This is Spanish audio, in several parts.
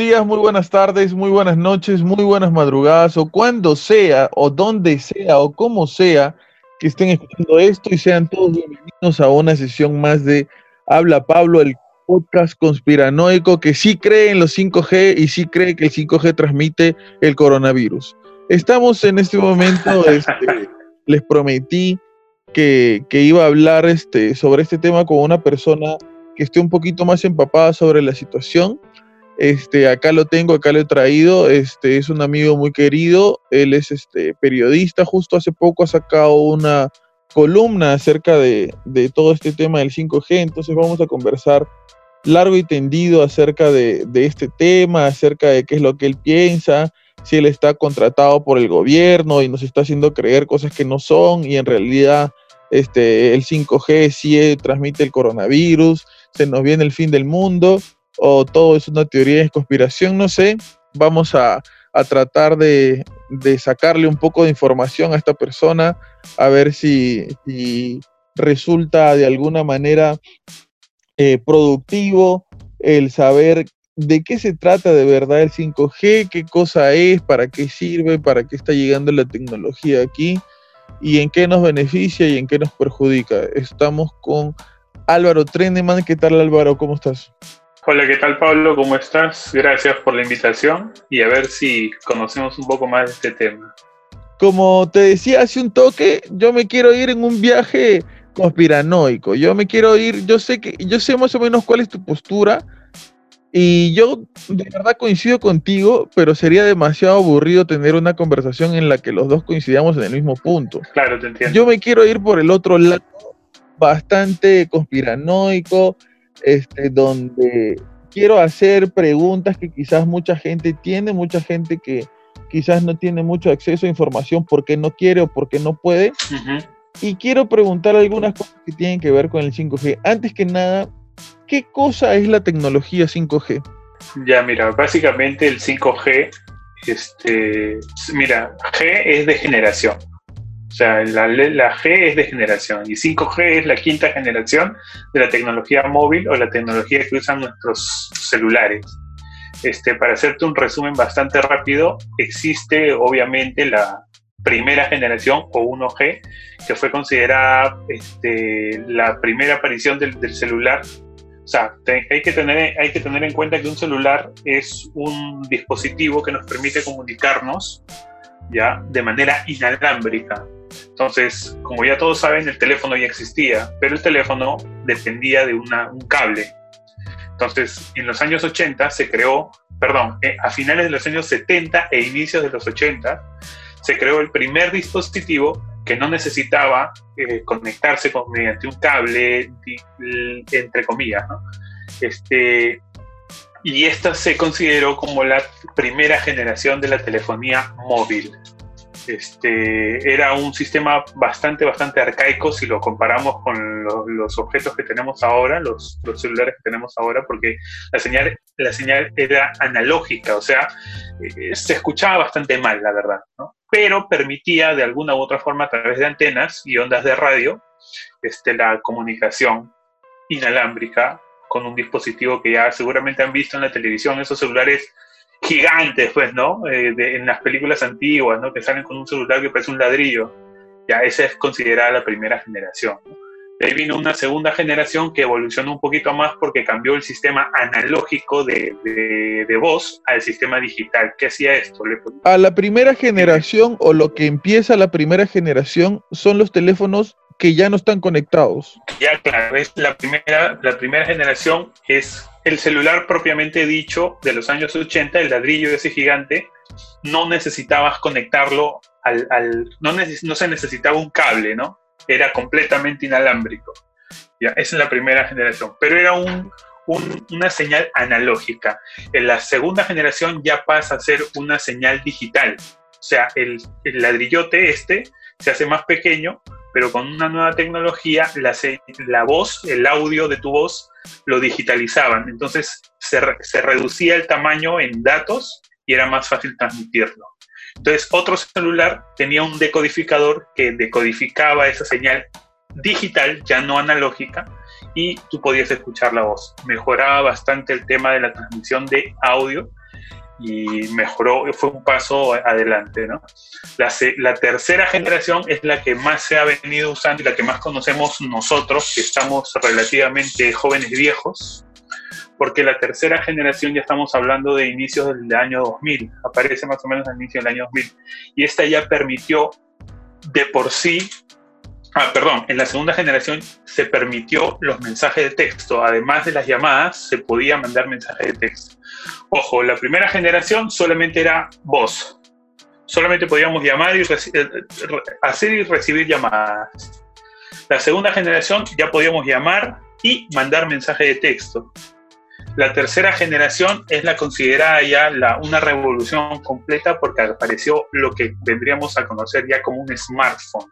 Días, muy buenas tardes, muy buenas noches, muy buenas madrugadas, o cuando sea, o donde sea, o como sea que estén escuchando esto y sean todos bienvenidos a una sesión más de Habla Pablo, el podcast conspiranoico que sí cree en los 5G y sí cree que el 5G transmite el coronavirus. Estamos en este momento, este, les prometí que, que, iba a hablar este, sobre este tema con una persona que esté un poquito más empapada sobre la situación este, acá lo tengo, acá lo he traído. Este, es un amigo muy querido. Él es este, periodista. Justo hace poco ha sacado una columna acerca de, todo este tema del 5G. Entonces vamos a conversar largo y tendido acerca de, este tema, acerca de qué es lo que él piensa, si él está contratado por el gobierno y nos está haciendo creer cosas que no son y en realidad este, el 5G sí transmite el coronavirus, se nos viene el fin del mundo o todo es una teoría de conspiración, no sé. Vamos a, tratar de, sacarle un poco de información a esta persona, a ver si, resulta de alguna manera eh, productivo el saber de qué se trata de verdad el 5G, qué cosa es, para qué sirve, para qué está llegando la tecnología aquí y en qué nos beneficia y en qué nos perjudica. Estamos con Álvaro Treneman. ¿Qué tal Álvaro? ¿Cómo estás? Hola, ¿qué tal Pablo? ¿Cómo estás? Gracias por la invitación y a ver si conocemos un poco más de este tema. Como te decía hace un toque, yo me quiero ir en un viaje conspiranoico. Yo me quiero ir, yo sé que yo sé más o menos cuál es tu postura y yo de verdad coincido contigo, pero sería demasiado aburrido tener una conversación en la que los dos coincidamos en el mismo punto. Claro, te entiendo. Yo me quiero ir por el otro lado, bastante conspiranoico, este, donde quiero hacer preguntas que quizás mucha gente tiene, mucha gente que quizás no tiene mucho acceso a información porque no quiere o porque no puede. Y quiero preguntar algunas cosas que tienen que ver con el 5G. Antes que nada, ¿qué cosa es la tecnología 5G? Ya, mira, básicamente el 5G, este, mira, G es de generación. O sea, la, la, G es de generación y 5G es la quinta generación de la tecnología móvil o la tecnología que usan nuestros celulares. Este, para hacerte un resumen bastante rápido, existe obviamente la primera generación o 1G, que fue considerada este, la primera aparición del, del celular. O sea, hay, que tener, hay que tener en cuenta que un celular es un dispositivo que nos permite comunicarnos ya de manera inalámbrica entonces, como ya todos saben, el teléfono ya existía, pero el teléfono dependía de un cable. Entonces, en los años 80 se creó, perdón, eh, a finales de los años 70 e inicios de los 80, se creó el primer dispositivo que no necesitaba eh, conectarse con, mediante un cable, entre comillas. Este, y esta se consideró como la primera generación de la telefonía móvil. Este, era un sistema bastante, bastante arcaico si lo comparamos con los objetos que tenemos ahora, los, celulares que tenemos ahora, porque la señal, la señal era analógica, o sea, eh, se escuchaba bastante mal, la verdad, pero permitía de alguna u otra forma a través de antenas y ondas de radio este, la comunicación inalámbrica con un dispositivo que ya seguramente han visto en la televisión, esos celulares gigantes, pues, ¿no? Eh, en las películas antiguas, ¿no? Que salen con un celular que parece un ladrillo. Ya esa es considerada la primera generación. De ahí vino una segunda generación que evolucionó un poquito más porque cambió el sistema analógico de, de, voz al sistema digital. ¿Qué hacía esto? A la primera generación o lo que empieza la primera generación son los teléfonos que ya no están conectados. Ya, claro, es la primera, la primera generación es el celular propiamente dicho de los años 80, el ladrillo de ese gigante, no necesitabas conectarlo al... no, se necesitaba un cable, ¿no? Era completamente inalámbrico. Ya, esa es la primera generación. Pero era un, una señal analógica. En la segunda generación ya pasa a ser una señal digital. O sea, el ladrillote este se hace más pequeño, pero con una nueva tecnología, la, la voz, el audio de tu voz, lo digitalizaban. Entonces se, se, reducía el tamaño en datos y era más fácil transmitirlo. Entonces otro celular tenía un decodificador que decodificaba esa señal digital, ya no analógica, y tú podías escuchar la voz. Mejoraba bastante el tema de la transmisión de audio y mejoró, fue un paso adelante. ¿no? La, la, tercera generación es la que más se ha venido usando y la que más conocemos nosotros, que estamos relativamente jóvenes y viejos, porque la tercera generación ya estamos hablando de inicios del año 2000, aparece más o menos al inicio del año 2000, y esta ya permitió de por sí Ah, perdón, en la segunda generación se permitió los mensajes de texto. Además de las llamadas, se podía mandar mensajes de texto. Ojo, la primera generación solamente era voz. Solamente podíamos llamar y eh, hacer y recibir llamadas. La segunda generación ya podíamos llamar y mandar mensajes de texto. La tercera generación es la considerada ya una revolución completa porque apareció lo que vendríamos a conocer ya como un smartphone.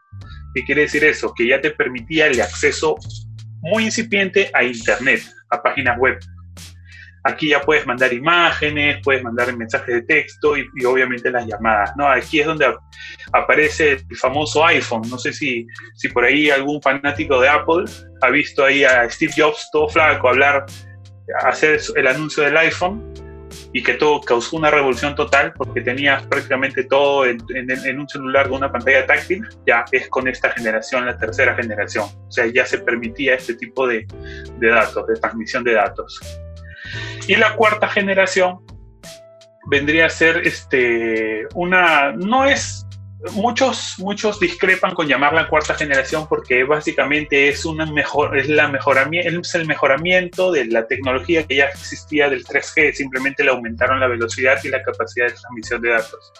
¿Qué quiere decir eso? Que ya te permitía el acceso muy incipiente a Internet, a páginas web. Aquí ya puedes mandar imágenes, puedes mandar mensajes de texto y, obviamente las llamadas. ¿no? Aquí es donde aparece el famoso iPhone. No sé si, si por ahí algún fanático de Apple ha visto ahí a Steve Jobs todo flaco hablar hacer el anuncio del iPhone y que todo causó una revolución total porque tenías prácticamente todo en, un celular con una pantalla táctil, ya es con esta generación, la tercera generación. O sea, ya se permitía este tipo de, de datos, de transmisión de datos. Y la cuarta generación vendría a ser este, una, no es muchos, muchos discrepan con llamarla cuarta generación porque básicamente es, una mejor, es, la mejoramiento, es el mejoramiento de la tecnología que ya existía del 3G, simplemente le aumentaron la velocidad y la capacidad de transmisión de datos.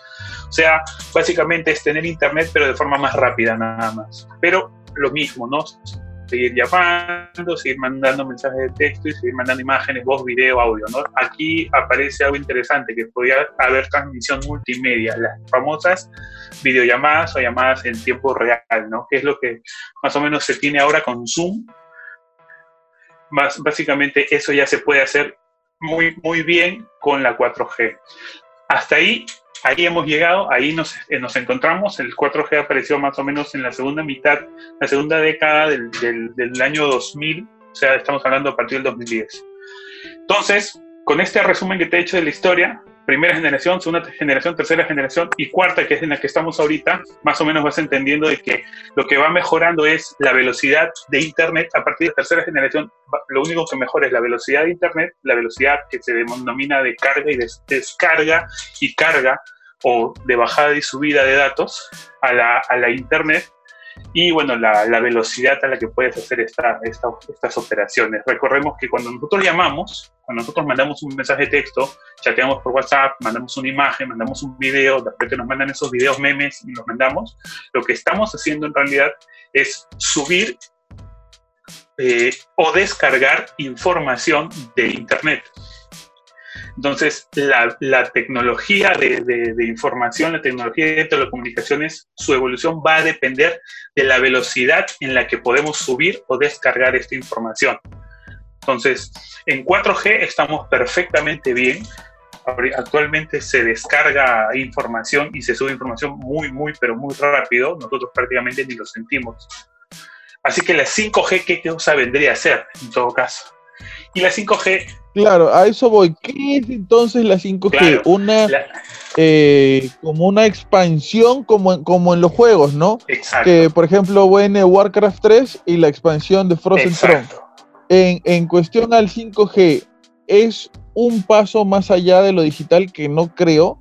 O sea, básicamente es tener internet pero de forma más rápida nada más. Pero lo mismo, ¿no? seguir llamando, seguir mandando mensajes de texto y seguir mandando imágenes, voz, video, audio. ¿no? Aquí aparece algo interesante, que podría haber transmisión multimedia, las famosas videollamadas o llamadas en tiempo real, ¿no? que es lo que más o menos se tiene ahora con Zoom. Más, básicamente eso ya se puede hacer muy, muy bien con la 4G. Hasta ahí ahí hemos llegado, ahí nos, eh, nos, encontramos. El 4G apareció más o menos en la segunda mitad, la segunda década del, del, del, año 2000, o sea, estamos hablando a partir del 2010. Entonces, con este resumen que te he hecho de la historia, primera generación, segunda generación, tercera generación y cuarta, que es en la que estamos ahorita, más o menos vas entendiendo de que lo que va mejorando es la velocidad de Internet. A partir de tercera generación, lo único que mejora es la velocidad de Internet, la velocidad que se denomina de carga y descarga y carga o de bajada y subida de datos a la, a la Internet y bueno, la, velocidad a la que puedes hacer esta, estas operaciones. Recordemos que cuando nosotros llamamos, cuando nosotros mandamos un mensaje de texto, chateamos por WhatsApp, mandamos una imagen, mandamos un video, de repente nos mandan esos videos memes y los mandamos, lo que estamos haciendo en realidad es subir eh, o descargar información de Internet. Entonces, la, tecnología de, información, la tecnología de telecomunicaciones, su evolución va a depender de la velocidad en la que podemos subir o descargar esta información. Entonces, en 4G estamos perfectamente bien. Actualmente se descarga información y se sube información muy, muy, pero muy rápido. Nosotros prácticamente ni lo sentimos. Así que la 5G, ¿qué cosa vendría a ser en todo caso? Y la 5G Claro, a eso voy. ¿Qué es entonces la 5G? una eh, como una expansión como en, como en los juegos, ¿no? Exacto. Que por ejemplo viene Warcraft 3 y la expansión de Frozen Throne. En, en cuestión al 5G, ¿es un paso más allá de lo digital que no creo?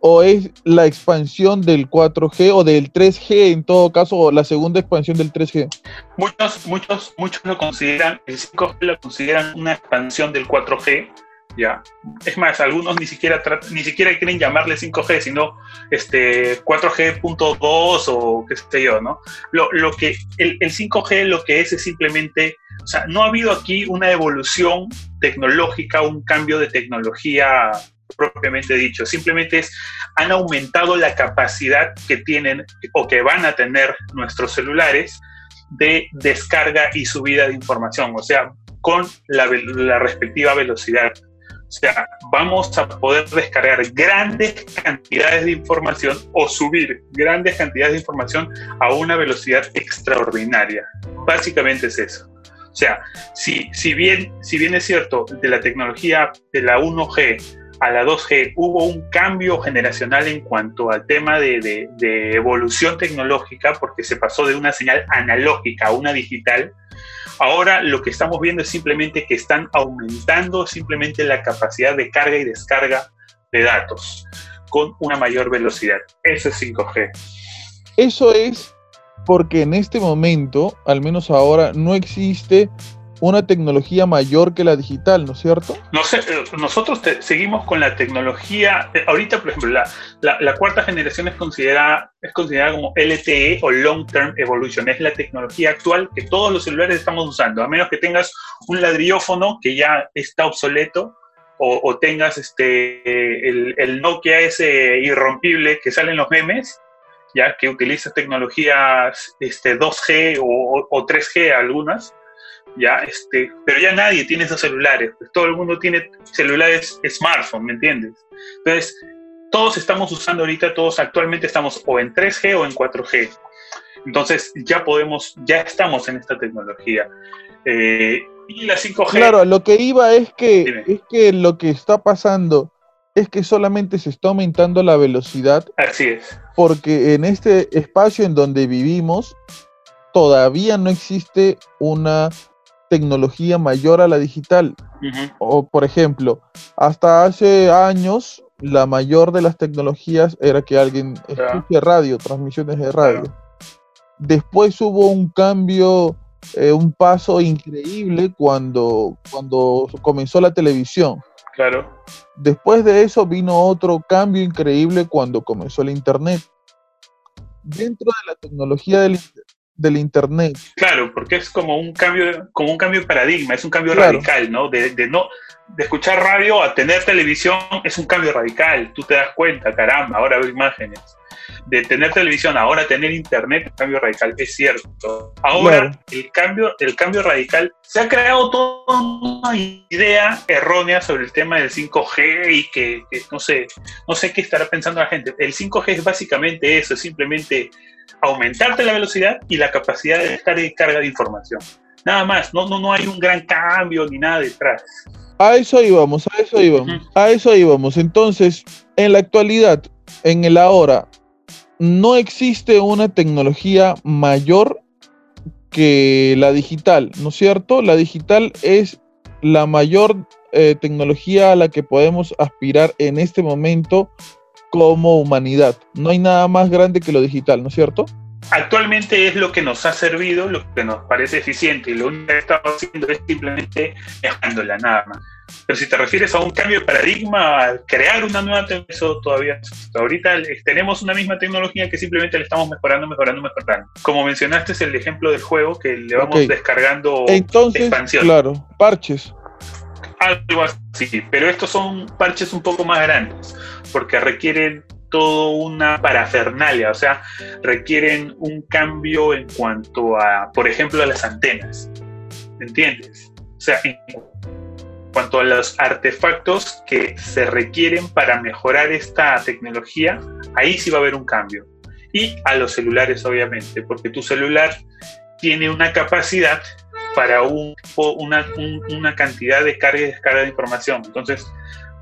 O es la expansión del 4G o del 3G en todo caso, o la segunda expansión del 3G? Muchos, muchos, muchos lo consideran, el 5G lo consideran una expansión del 4G, ya. Es más, algunos ni siquiera ni siquiera quieren llamarle 5G, sino este 4G.2 o qué sé yo, ¿no? Lo, lo que el, el 5G lo que es es simplemente, o sea, no ha habido aquí una evolución tecnológica, un cambio de tecnología propiamente dicho, simplemente es, han aumentado la capacidad que tienen o que van a tener nuestros celulares de descarga y subida de información, o sea, con la, respectiva velocidad. O sea, vamos a poder descargar grandes cantidades de información o subir grandes cantidades de información a una velocidad extraordinaria. Básicamente es eso. O O sea, si, si, bien, si bien es cierto, de la tecnología de la 1G a la 2G hubo un cambio generacional en cuanto al tema de, de, evolución tecnológica, porque se pasó de una señal analógica a una digital, ahora lo que estamos viendo es simplemente que están aumentando simplemente la capacidad de carga y descarga de datos con una mayor velocidad. Eso es 5G. Eso es porque en este momento, al menos ahora, no existe una tecnología mayor que la digital, ¿no es cierto? Eh, nosotros seguimos con la tecnología, eh, ahorita por ejemplo, la, cuarta generación es considerada, es considerada como LTE o Long Term Evolution, es la tecnología actual que todos los celulares estamos usando, a menos que tengas un ladriófono que ya está obsoleto, o, o tengas este, el, el, Nokia ese irrompible que sale en los memes, ya que utiliza tecnologías este, 2G o, o 3G algunas, ya, este, pero ya nadie tiene esos celulares, pues todo el mundo tiene celulares smartphone, ¿me entiendes? Entonces, todos estamos usando ahorita, todos actualmente estamos o en 3G o en 4G. Entonces, ya podemos, ya estamos en esta tecnología. Eh, y la 5G. Claro, lo que iba es que, es que lo que está pasando es que solamente se está aumentando la velocidad. Así es. Porque en este espacio en donde vivimos, todavía no existe una tecnología mayor a la digital. O, por ejemplo, hasta hace años, la mayor de las tecnologías era que alguien escuche radio, transmisiones de radio. Después hubo un cambio, eh, un paso increíble cuando, cuando comenzó la televisión. Claro. Después de eso vino otro cambio increíble cuando comenzó el Internet. Dentro de la tecnología del, del internet. Claro, porque es como un cambio, como un cambio de paradigma, es un cambio radical, ¿no? De, de, no de escuchar radio a tener televisión es un cambio radical. Tú te das cuenta, caramba, ahora veo imágenes. De tener televisión, ahora tener internet, un cambio radical, es cierto. Ahora, el, cambio, el cambio radical, se ha creado toda una idea errónea sobre el tema del 5G y que, que no sé, no sé qué estará pensando la gente. El 5G es básicamente eso, es simplemente aumentarte la velocidad y la capacidad de descarga y carga de información. Nada más, no, no, no hay un gran cambio ni nada detrás. A eso íbamos, a eso íbamos, a eso íbamos. Entonces, en la actualidad, en el ahora, no existe una tecnología mayor que la digital, ¿no es cierto? La digital es la mayor eh, tecnología a la que podemos aspirar en este momento como humanidad. No hay nada más grande que lo digital, ¿no es cierto? Actualmente es lo que nos ha servido, lo que nos parece eficiente, y lo único que estamos haciendo es simplemente dejándola nada más. Pero si te refieres a un cambio de paradigma, crear una nueva tecnología, eso todavía ahorita tenemos una misma tecnología que simplemente le estamos mejorando, mejorando, mejorando. Como mencionaste es el ejemplo del juego que le vamos descargando Entonces, expansión. Claro, parches. Algo así, pero estos son parches un poco más grandes porque requieren todo una parafernalia, o sea, requieren un cambio en cuanto a, por ejemplo, a las antenas. ¿Me entiendes? O sea, en cuanto a los artefactos que se requieren para mejorar esta tecnología, ahí sí va a haber un cambio. Y a los celulares, obviamente, porque tu celular tiene una capacidad para un, una, una cantidad de carga y descarga de información. Entonces,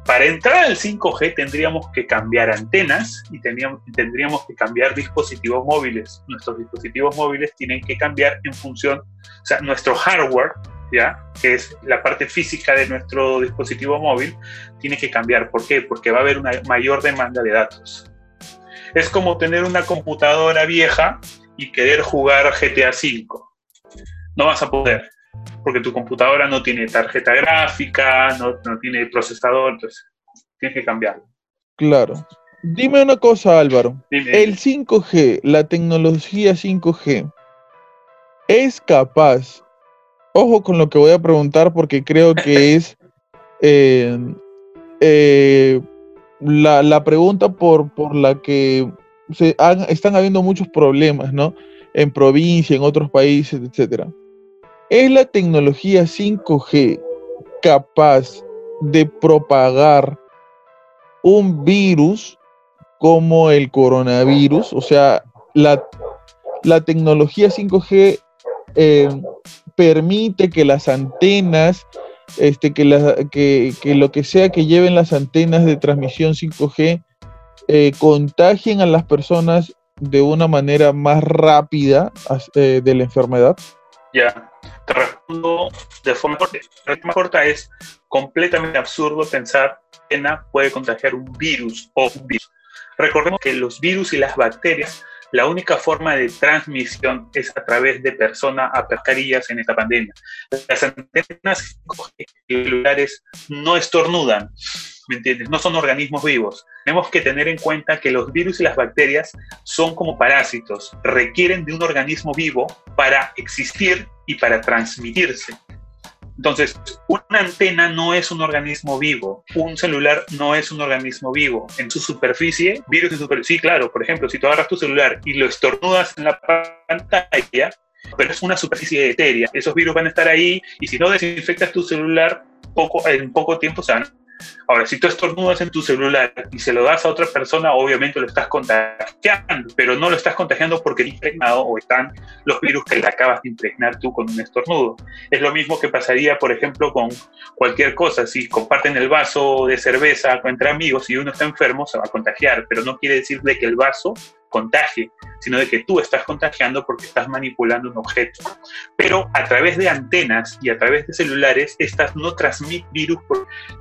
para entrar al 5G tendríamos que cambiar antenas y tendríamos, tendríamos que cambiar dispositivos móviles. Nuestros dispositivos móviles tienen que cambiar en función, o sea, nuestro hardware, ¿ya? que es la parte física de nuestro dispositivo móvil, tiene que cambiar. ¿Por qué? Porque va a haber una mayor demanda de datos. Es como tener una computadora vieja y querer jugar GTA V. No vas a poder porque tu computadora no tiene tarjeta gráfica, no, no tiene procesador, entonces tienes que cambiarlo. Claro. Dime una cosa, Álvaro. El 5G, la tecnología 5G, es capaz, ojo con lo que voy a preguntar porque creo que es eh, eh, la, la, pregunta por, por la que se están habiendo muchos problemas, ¿no? En provincia, en otros países, etcétera. ¿Es la tecnología 5G capaz de propagar un virus como el coronavirus? O sea, la, tecnología 5G eh, permite que las antenas, este, que, que, lo que sea que lleven las antenas de transmisión 5G eh, contagien a las personas de una manera más rápida eh, de la enfermedad? Ya, te respondo de forma corta. La forma corta es completamente absurdo pensar que una puede contagiar un virus o un virus. Recordemos que los virus y las bacterias la única forma de transmisión es a través de persona a pescarillas en esta pandemia. Las antenas celulares no estornudan, ¿me entiendes? No son organismos vivos. Tenemos que tener en cuenta que los virus y las bacterias son como parásitos, requieren de un organismo vivo para existir y para transmitirse. Entonces, una antena no es un organismo vivo, un celular no es un organismo vivo. En su superficie, virus en superficie, sí, claro, por ejemplo, si tú agarras tu celular y lo estornudas en la pantalla, pero es una superficie etérea, esos virus van a estar ahí y si no desinfectas tu celular, poco, en poco tiempo se van Ahora, si tú estornudas en tu celular y se lo das a otra persona, obviamente lo estás contagiando, pero no lo estás contagiando porque está impregnado o están los virus que le acabas de impregnar tú con un estornudo. Es lo mismo que pasaría, por ejemplo, con cualquier cosa. Si comparten el vaso de cerveza entre amigos y uno está enfermo, se va a contagiar, pero no quiere decir de que el vaso contagie, sino de que tú estás contagiando porque estás manipulando un objeto. Pero a través de antenas y a través de celulares, estas no transmiten virus,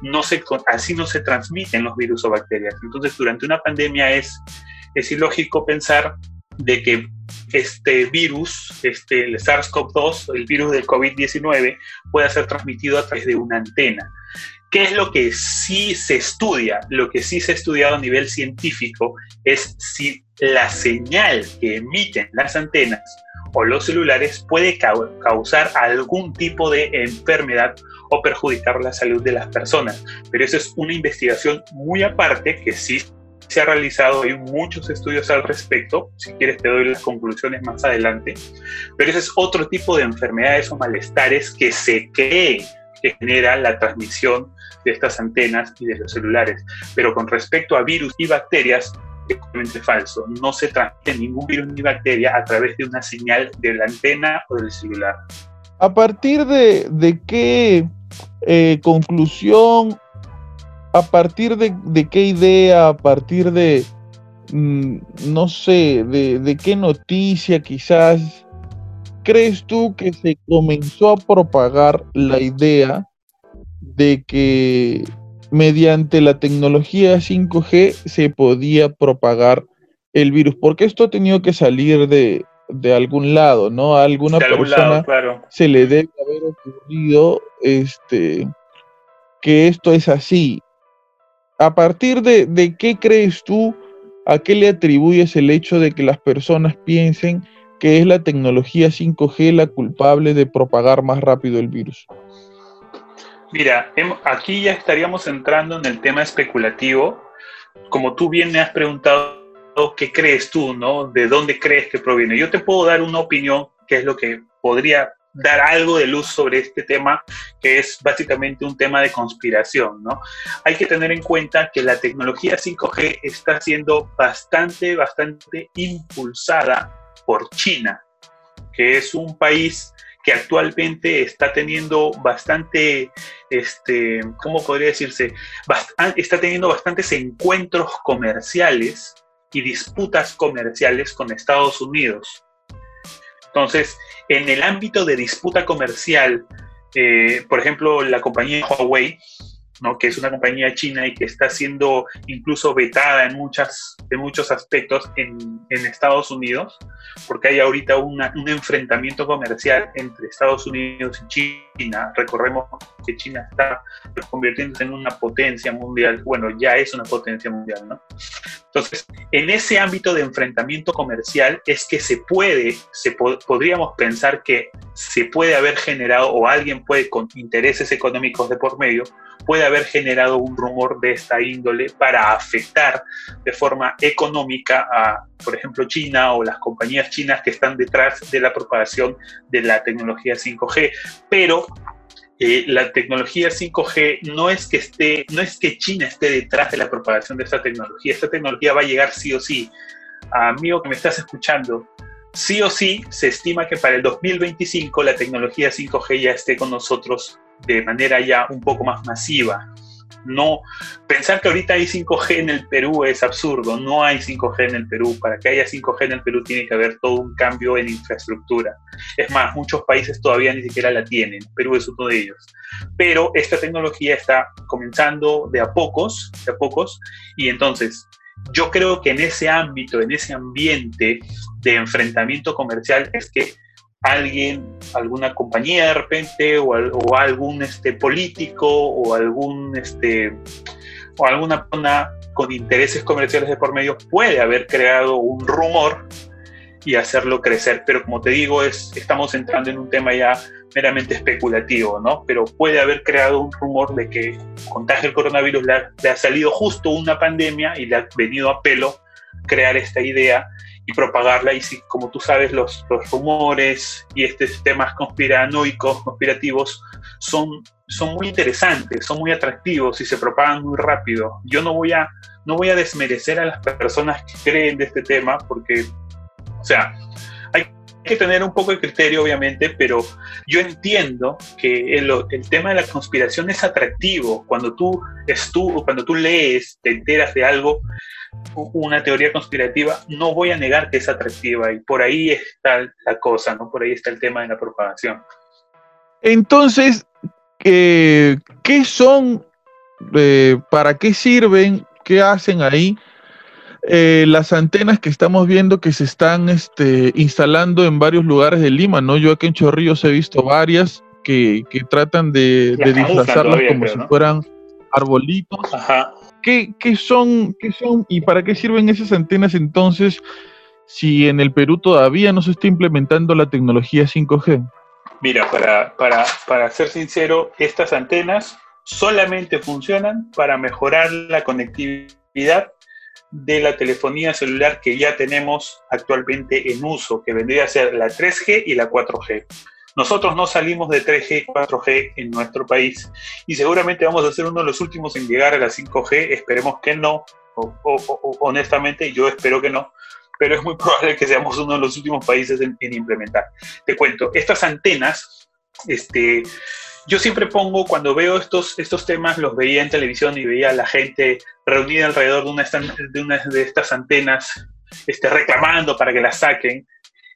no se, así no se transmiten los virus o bacterias. Entonces, durante una pandemia es, es ilógico pensar de que este virus, este, el SARS-CoV-2, el virus del COVID-19, pueda ser transmitido a través de una antena. ¿Qué es lo que sí se estudia? Lo que sí se ha estudiado a nivel científico es si la señal que emiten las antenas o los celulares puede causar algún tipo de enfermedad o perjudicar la salud de las personas. Pero eso es una investigación muy aparte que sí se ha realizado, hay muchos estudios al respecto, si quieres te doy las conclusiones más adelante, pero ese es otro tipo de enfermedades o malestares que se cree que genera la transmisión de estas antenas y de los celulares. Pero con respecto a virus y bacterias, es totalmente falso. No se transmite ningún virus ni bacteria a través de una señal de la antena o del celular. ¿A partir de, qué eh, conclusión, a partir de, qué idea, a partir de, mm, no sé, de qué noticia quizás, crees tú que se comenzó a propagar la idea de que mediante la tecnología 5G se podía propagar el virus, porque esto ha tenido que salir de, algún lado, ¿no? A alguna persona se le debe haber ocurrido este, que esto es así. ¿A partir de, de qué crees tú, a qué le atribuyes el hecho de que las personas piensen que es la tecnología 5G la culpable de propagar más rápido el virus? Mira, aquí ya estaríamos entrando en el tema especulativo. Como tú bien me has preguntado, ¿qué crees tú, no? ¿De dónde crees que proviene? Yo te puedo dar una opinión, que es lo que podría dar algo de luz sobre este tema, que es básicamente un tema de conspiración, ¿no? Hay que tener en cuenta que la tecnología 5G está siendo bastante, bastante impulsada por China, que es un país que actualmente está teniendo bastante, este, ¿cómo podría decirse? está teniendo bastantes encuentros comerciales y disputas comerciales con Estados Unidos. Entonces, en el ámbito de disputa comercial, eh, por ejemplo, la compañía Huawei que es una compañía china y que está siendo incluso vetada en, muchas, en muchos aspectos en, en Estados Unidos, porque hay ahorita un enfrentamiento comercial entre Estados Unidos y China. Recordemos que China está convirtiéndose en una potencia mundial, bueno, ya es una potencia mundial, ¿no? Entonces, en ese ámbito de enfrentamiento comercial es que se puede, se podríamos pensar que se puede haber generado o alguien puede con intereses económicos de por medio puede haber generado un rumor de esta índole para afectar de forma económica a, por ejemplo, China o las compañías chinas que están detrás de la propagación de la tecnología 5G. Pero eh, la tecnología 5G no es que esté, no es que China esté detrás de la propagación de esta tecnología. Esta tecnología va a llegar sí o sí. Amigo que me estás escuchando, sí o sí se estima que para el 2025 la tecnología 5G ya esté con nosotros de manera ya un poco más masiva. No, pensar que ahorita hay 5G en el Perú es absurdo, no hay 5G en el Perú. Para que haya 5G en el Perú tiene que haber todo un cambio en infraestructura. Es más, muchos países todavía ni siquiera la tienen, Perú es uno de ellos. Pero esta tecnología está comenzando de a pocos, de a pocos, y entonces yo creo que en ese ámbito, en ese ambiente de enfrentamiento comercial es que alguien, alguna compañía de repente, o, algún este, político, o algún este, o alguna persona con intereses comerciales de por medio puede haber creado un rumor y hacerlo crecer. Pero como te digo, es, estamos entrando en un tema ya meramente especulativo, ¿no? Pero puede haber creado un rumor de que contagio el coronavirus le ha, le ha salido justo una pandemia y le ha venido a pelo crear esta idea y propagarla. Y si, como tú sabes, los, los rumores y estos temas conspiranoicos, conspirativos, son, son muy interesantes, son muy atractivos y se propagan muy rápido. Yo no voy a, no voy a desmerecer a las personas que creen de este tema porque, o sea, que tener un poco de criterio, obviamente, pero yo entiendo que el, tema de la conspiración es atractivo. Cuando tú, estu cuando tú lees, te enteras de algo, una teoría conspirativa, no voy a negar que es atractiva y por ahí está la cosa, ¿no? Por ahí está el tema de la propagación. Entonces, eh, ¿qué son, eh, para qué sirven, qué hacen ahí eh, las antenas que estamos viendo que se están este, instalando en varios lugares de Lima, ¿no? Yo aquí en Chorrillos he visto varias que, que tratan de, de disfrazarlas como si fueran arbolitos. Ajá. ¿Qué, qué, son, ¿Qué son y para qué sirven esas antenas entonces si en el Perú todavía no se está implementando la tecnología 5G? Mira, para, para, para ser sincero, estas antenas solamente funcionan para mejorar la conectividad de la telefonía celular que ya tenemos actualmente en uso, que vendría a ser la 3G y la 4G. Nosotros no salimos de 3G, 4G en nuestro país y seguramente vamos a ser uno de los últimos en llegar a la 5G. Esperemos que no, o, o, honestamente yo espero que no, pero es muy probable que seamos uno de los últimos países en, en implementar. Te cuento, estas antenas, este, yo siempre pongo, cuando veo estos, estos temas, los veía en televisión y veía a la gente reunida alrededor de una, de, una de estas antenas, este, reclamando para que las saquen.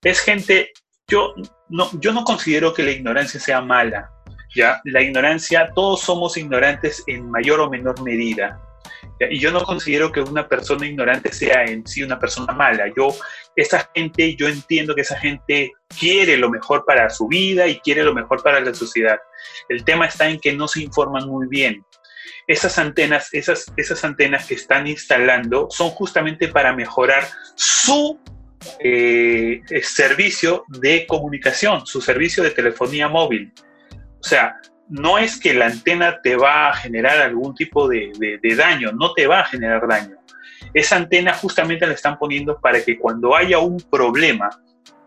Es gente yo no, yo no considero que la ignorancia sea mala. ¿ya? La ignorancia, todos somos ignorantes en mayor o menor medida. Y yo no considero que una persona ignorante sea en sí una persona mala. Yo, esa gente, yo entiendo que esa gente quiere lo mejor para su vida y quiere lo mejor para la sociedad. El tema está en que no se informan muy bien. Esas antenas, esas, esas antenas que están instalando son justamente para mejorar su eh, servicio de comunicación, su servicio de telefonía móvil. O sea, no es que la antena te va a generar algún tipo de, daño, no te va a generar daño. Esa antena justamente la están poniendo para que cuando haya un problema,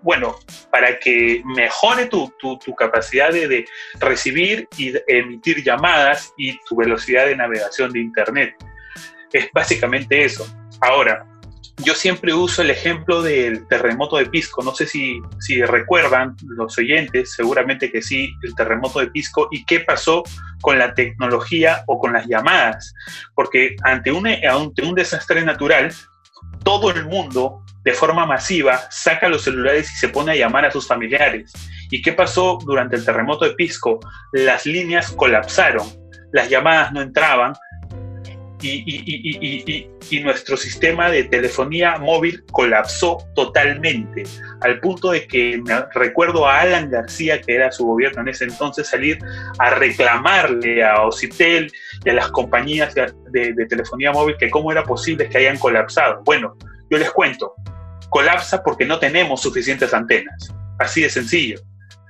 bueno, para que mejore tu capacidad de, de, recibir y emitir llamadas y tu velocidad de navegación de Internet. Es básicamente eso. Ahora, yo siempre uso el ejemplo del terremoto de Pisco. No sé si, recuerdan los oyentes, seguramente que sí, el terremoto de Pisco y qué pasó con la tecnología o con las llamadas. Porque ante un desastre natural, todo el mundo de forma masiva saca los celulares y se pone a llamar a sus familiares. ¿Y qué pasó durante el terremoto de Pisco? Las líneas colapsaron, las llamadas no entraban, y, nuestro sistema de telefonía móvil colapsó totalmente, al punto de que me recuerdo a Alan García, que era su gobierno en ese entonces, salir a reclamarle a Ocitel y a las compañías de, de telefonía móvil que cómo era posible que hayan colapsado. Bueno, yo les cuento, colapsa porque no tenemos suficientes antenas, así de sencillo.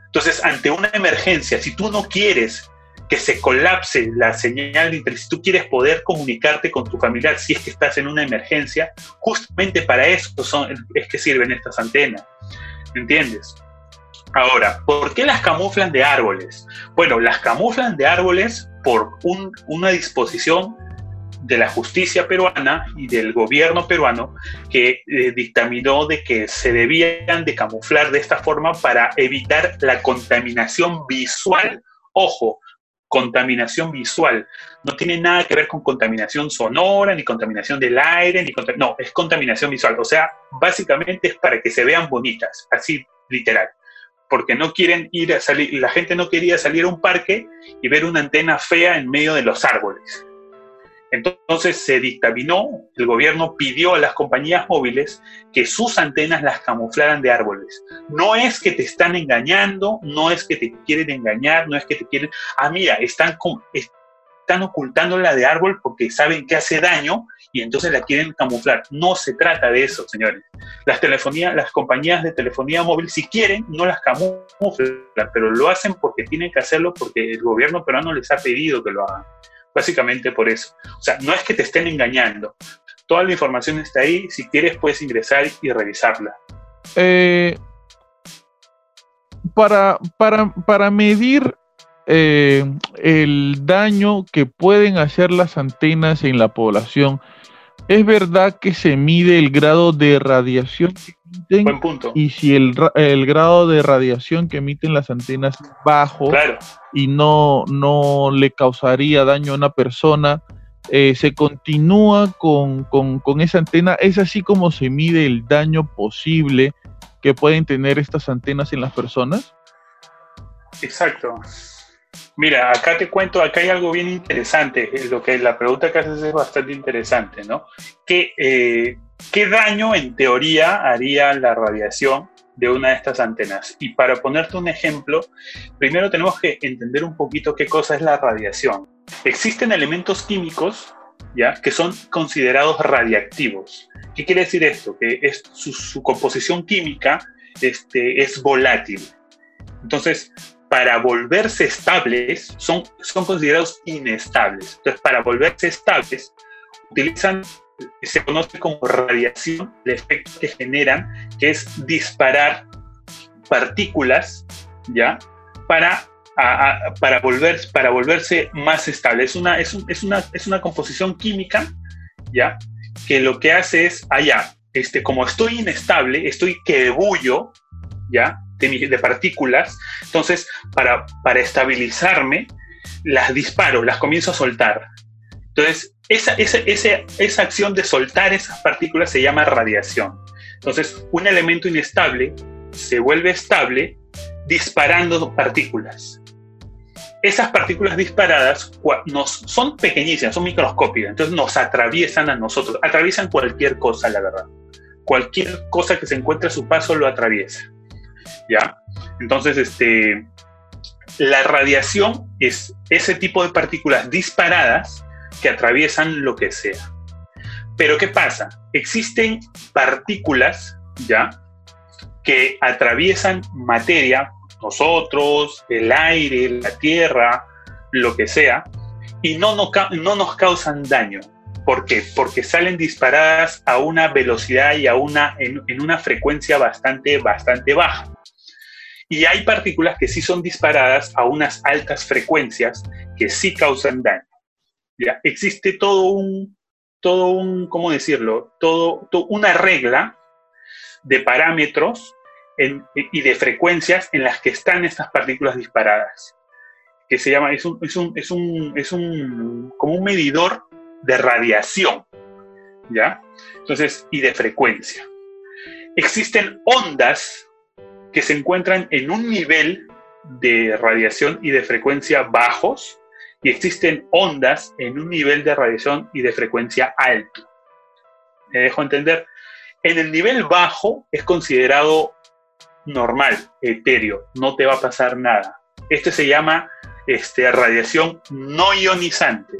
Entonces, ante una emergencia, si tú no quieres que se colapse la señal de internet, si tú quieres poder comunicarte con tu familiar si es que estás en una emergencia, justamente para eso son, es que sirven estas antenas. ¿Entiendes? Ahora, ¿por qué las camuflan de árboles? Bueno, las camuflan de árboles por un, una disposición de la justicia peruana y del gobierno peruano que eh, dictaminó de que se debían de camuflar de esta forma para evitar la contaminación visual. Ojo, contaminación visual. No tiene nada que ver con contaminación sonora, ni contaminación del aire, ni no, es contaminación visual. O sea, básicamente es para que se vean bonitas, así literal. Porque no quieren ir a salir, la gente no quería salir a un parque y ver una antena fea en medio de los árboles. Entonces se dictaminó, el gobierno pidió a las compañías móviles que sus antenas las camuflaran de árboles. No es que te están engañando, no es que te quieren engañar, no es que te quieren, ah, mira, están, están ocultándola de árbol porque saben que hace daño y entonces la quieren camuflar. No se trata de eso, señores. Las, telefonía, las compañías de telefonía móvil, si quieren, no las camuflan, pero lo hacen porque tienen que hacerlo porque el gobierno peruano les ha pedido que lo hagan. Básicamente por eso. O sea, no es que te estén engañando. Toda la información está ahí. Si quieres, puedes ingresar y revisarla. Eh, para, para, para, medir eh, el daño que pueden hacer las antenas en la población, es verdad que se mide el grado de radiación Buen punto. Y si el, grado de radiación que emiten las antenas es bajo y no, no le causaría daño a una persona, eh, se continúa con, esa antena. Es así como se mide el daño posible que pueden tener estas antenas en las personas. Exacto. Mira, acá te cuento, acá hay algo bien interesante. Lo que la pregunta que haces es bastante interesante, ¿no? Que eh, ¿Qué daño en teoría haría la radiación de una de estas antenas? Y para ponerte un ejemplo, primero tenemos que entender un poquito qué cosa es la radiación. Existen elementos químicos ¿ya? que son considerados radiactivos. ¿Qué quiere decir esto? Que es, su, composición química este, es volátil. Entonces, para volverse estables, son, son considerados inestables. Entonces, para volverse estables, utilizan se conoce como radiación, el efecto que generan, que es disparar partículas, ¿ya? Para, para, volver, para volverse más estable. Es una, es, una, es una composición química, ¿ya? Que lo que hace es, allá, ah, este, como estoy inestable, estoy que bullo, ¿ya? De, de, partículas, entonces, para, para estabilizarme, las disparo, las comienzo a soltar. Entonces, esa, esa, acción de soltar esas partículas se llama radiación. Entonces, un elemento inestable se vuelve estable disparando partículas. Esas partículas disparadas nos, son pequeñísimas, son microscópicas, entonces nos atraviesan a nosotros, atraviesan cualquier cosa, la verdad. Cualquier cosa que se encuentre a su paso lo atraviesa. ¿Ya? Entonces, este, la radiación es ese tipo de partículas disparadas que atraviesan lo que sea. Pero ¿qué pasa? Existen partículas, ¿ya? Que atraviesan materia, nosotros, el aire, la tierra, lo que sea, y no, no, no nos causan daño. ¿Por qué? Porque salen disparadas a una velocidad y a una, en, en una frecuencia bastante, bastante baja. Y hay partículas que sí son disparadas a unas altas frecuencias que sí causan daño. Existe todo un, todo un, ¿cómo decirlo? Todo, una regla de parámetros y de frecuencias en las que están estas partículas disparadas, que se llama, es un, es un, es un, es un como un medidor de radiación, ¿ya? Entonces, y de frecuencia. Existen ondas que se encuentran en un nivel de radiación y de frecuencia bajos, y existen ondas en un nivel de radiación y de frecuencia alto. ¿Me dejo entender? En el nivel bajo es considerado normal, etéreo, no te va a pasar nada. Este se llama este, radiación no ionizante.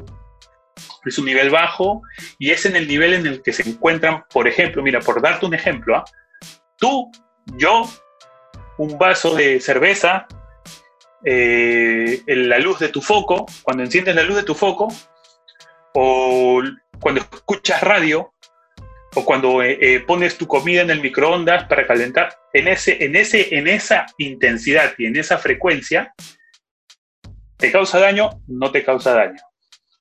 Es un nivel bajo y es en el nivel en el que se encuentran, por ejemplo, mira, por darte un ejemplo, ¿ah? tú, yo, un vaso de cerveza, eh, la luz de tu foco, cuando enciendes la luz de tu foco, o cuando escuchas radio, o cuando eh, eh, pones tu comida en el microondas para calentar, en, ese, en, ese, en esa intensidad y en esa frecuencia, ¿te causa daño? No te causa daño.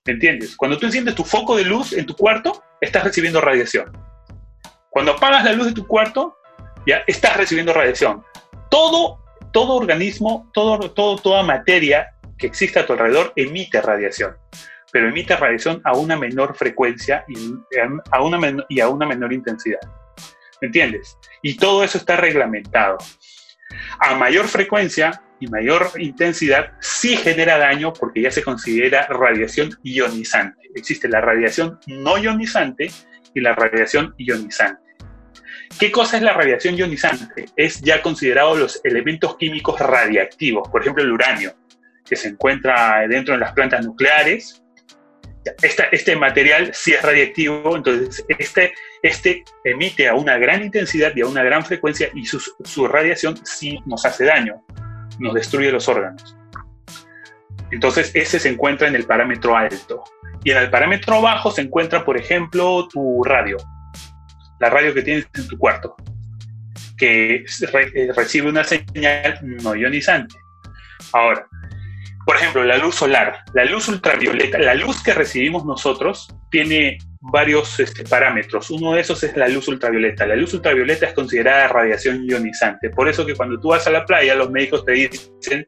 ¿Me entiendes? Cuando tú enciendes tu foco de luz en tu cuarto, estás recibiendo radiación. Cuando apagas la luz de tu cuarto, ya estás recibiendo radiación. Todo, todo organismo, todo, todo, toda materia que existe a tu alrededor emite radiación, pero emite radiación a una menor frecuencia y a una, y a una menor intensidad. ¿Me entiendes? Y todo eso está reglamentado. A mayor frecuencia y mayor intensidad sí genera daño porque ya se considera radiación ionizante. Existe la radiación no ionizante y la radiación ionizante. ¿Qué cosa es la radiación ionizante? Es ya considerado los elementos químicos radiactivos, por ejemplo el uranio, que se encuentra dentro de las plantas nucleares. este material sí es radiactivo, entonces este, este emite a una gran intensidad y a una gran frecuencia y su, su radiación sí nos hace daño, nos destruye los órganos. Entonces ese se encuentra en el parámetro alto. Y en el parámetro bajo se encuentra, por ejemplo, tu radio, la radio que tienes en tu cuarto, que eh, recibe una señal no ionizante. Ahora, por ejemplo, la luz solar, la luz ultravioleta, la luz que recibimos nosotros tiene varios este, parámetros. Uno de esos es la luz ultravioleta. La luz ultravioleta es considerada radiación ionizante. Por eso que cuando tú vas a la playa, los médicos te dicen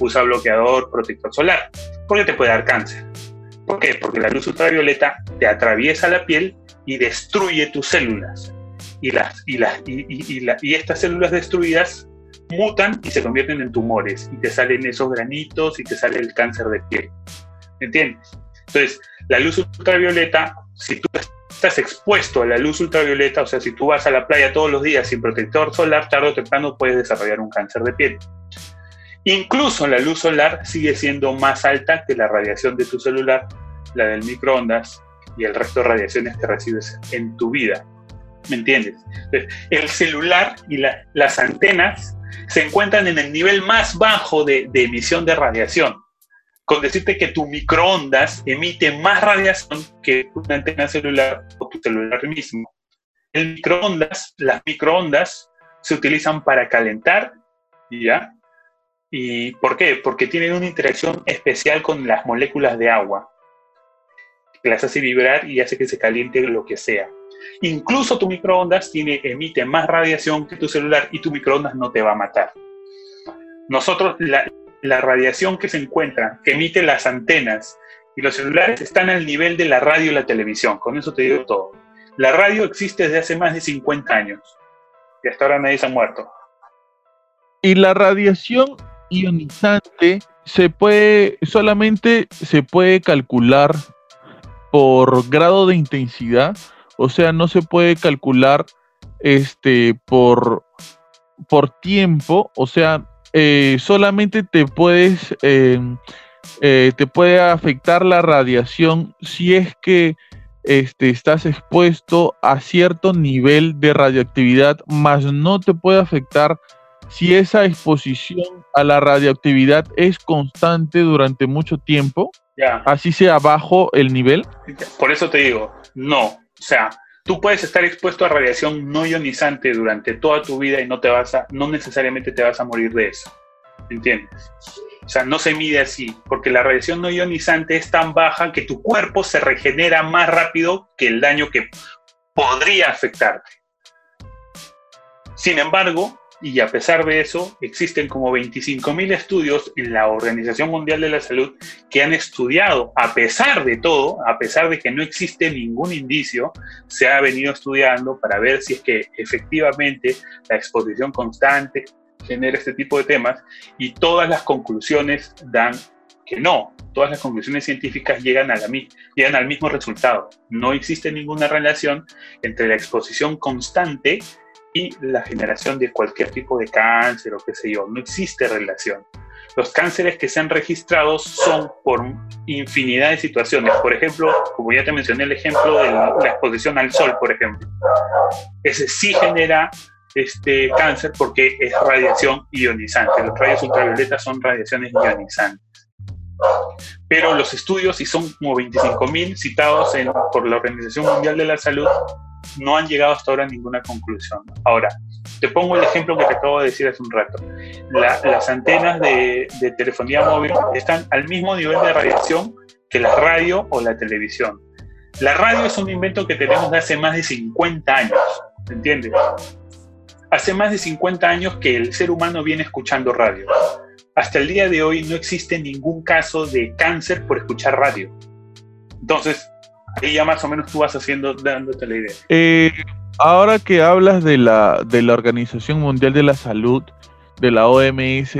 usa bloqueador protector solar, porque te puede dar cáncer. ¿Por qué? Porque la luz ultravioleta te atraviesa la piel y destruye tus células. Y, las, y, las, y, y estas células destruidas mutan y se convierten en tumores y te salen esos granitos y te sale el cáncer de piel. ¿Entiendes? Entonces, la luz ultravioleta, si tú estás expuesto a la luz ultravioleta, o sea, si tú vas a la playa todos los días sin protector solar, tarde o temprano puedes desarrollar un cáncer de piel. Incluso la luz solar sigue siendo más alta que la radiación de tu celular, la del microondas y el resto de radiaciones que recibes en tu vida. ¿Me entiendes? el celular y las antenas se encuentran en el nivel más bajo de, emisión de radiación. Con decirte que tu microondas emite más radiación que una antena celular o tu celular mismo. El microondas, las microondas se utilizan para calentar, ¿ya? ¿Y por qué? Porque tienen una interacción especial con las moléculas de agua, que las hace vibrar y hace que se caliente lo que sea. Incluso tu microondas tiene, emite más radiación que tu celular y tu microondas no te va a matar. Nosotros, la, la radiación que se encuentra, que emite las antenas y los celulares están al nivel de la radio y la televisión. Con eso te digo todo. La radio existe desde hace más de 50 años y hasta ahora nadie se ha muerto. Y la radiación ionizante se puede, solamente se puede calcular por grado de intensidad o sea, no se puede calcular este, por, por tiempo. O sea, eh, solamente te puedes, em, eh, te puede afectar la radiación si es que este, estás expuesto a cierto nivel de radioactividad, más no te puede afectar si esa exposición a la radioactividad es constante durante mucho tiempo, así sea bajo el nivel. Por eso te digo, no, o sea, tú puedes estar expuesto a radiación no ionizante durante toda tu vida y no te vas a, no necesariamente te vas a morir de eso. ¿Entiendes? O sea, no se mide así, porque la radiación no ionizante es tan baja que tu cuerpo se regenera más rápido que el daño que podría afectarte. Sin embargo, y a pesar de eso, existen como 25.000 estudios en la Organización Mundial de la Salud que han estudiado, a pesar de todo, a pesar de que no existe ningún indicio, se ha venido estudiando para ver si es que efectivamente la exposición constante genera este tipo de temas y todas las conclusiones dan que no, todas las conclusiones científicas llegan, a la, llegan al mismo resultado. No existe ninguna relación entre la exposición constante y la generación de cualquier tipo de cáncer o qué sé yo. No existe relación. Los cánceres que se han registrado son por infinidad de situaciones. Por ejemplo, como ya te mencioné el ejemplo de la, exposición al sol, por ejemplo. Ese sí genera este cáncer porque es radiación ionizante. Los rayos ultravioletas son radiaciones ionizantes. Pero los estudios, y son como 25.000 citados por la Organización Mundial de la Salud, no han llegado hasta ahora a ninguna conclusión. Ahora, te pongo el ejemplo que te acabo de decir hace un rato. las antenas de, telefonía móvil están al mismo nivel de radiación que la radio o la televisión. La radio es un invento que tenemos de hace más de 50 años, ¿entiendes? Hace más de 50 años que el ser humano viene escuchando radio. Hasta el día de hoy no existe ningún caso de cáncer por escuchar radio. Entonces, ahí ya más o menos tú vas haciendo, dándote la idea. Eh, ahora que hablas de la, de la Organización Mundial de la Salud, de la OMS,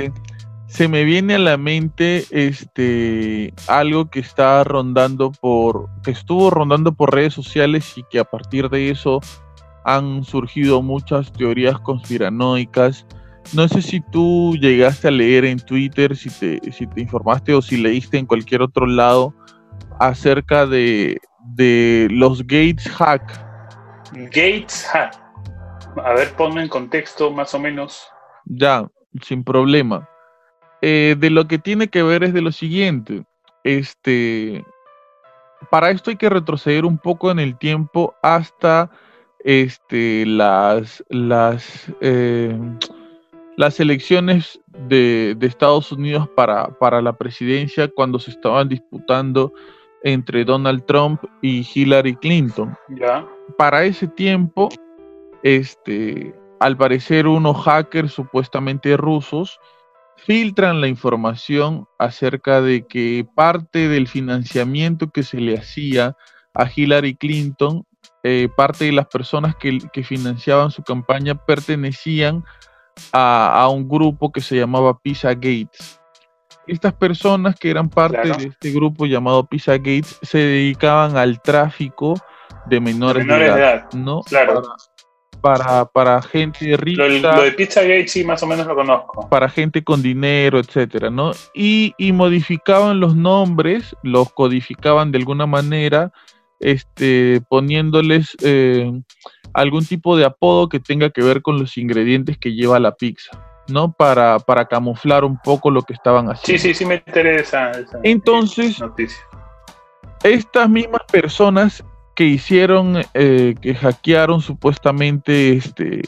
se me viene a la mente este algo que está rondando por que estuvo rondando por redes sociales y que a partir de eso han surgido muchas teorías conspiranoicas. No sé si tú llegaste a leer en Twitter, si te, si te informaste o si leíste en cualquier otro lado acerca de, de los Gates Hack. Gates Hack. A ver, ponme en contexto más o menos. Ya, sin problema. Eh, de lo que tiene que ver es de lo siguiente. Este, para esto hay que retroceder un poco en el tiempo hasta este, las, las, eh, las elecciones de, Estados Unidos para, para, la presidencia cuando se estaban disputando entre Donald Trump y Hillary Clinton. ¿Ya? Para ese tiempo, este, al parecer unos hackers supuestamente rusos filtran la información acerca de que parte del financiamiento que se le hacía a Hillary Clinton, eh, parte de las personas que, financiaban su campaña pertenecían a, un grupo que se llamaba Pisa Gates. Estas personas que eran parte de este grupo llamado Pisa Gates se dedicaban al tráfico de menores, de, edad, ¿no? Claro para, para gente rica. Lo, de Pizzagate sí, más o menos lo conozco. Para gente con dinero, etcétera, ¿no? Y, modificaban los nombres, los codificaban de alguna manera, este, poniéndoles eh, algún tipo de apodo que tenga que ver con los ingredientes que lleva la pizza. ¿No? Para, para camuflar un poco lo que estaban haciendo. Sí, sí, sí me interesa Entonces, estas mismas personas que hicieron, eh, que hackearon supuestamente este,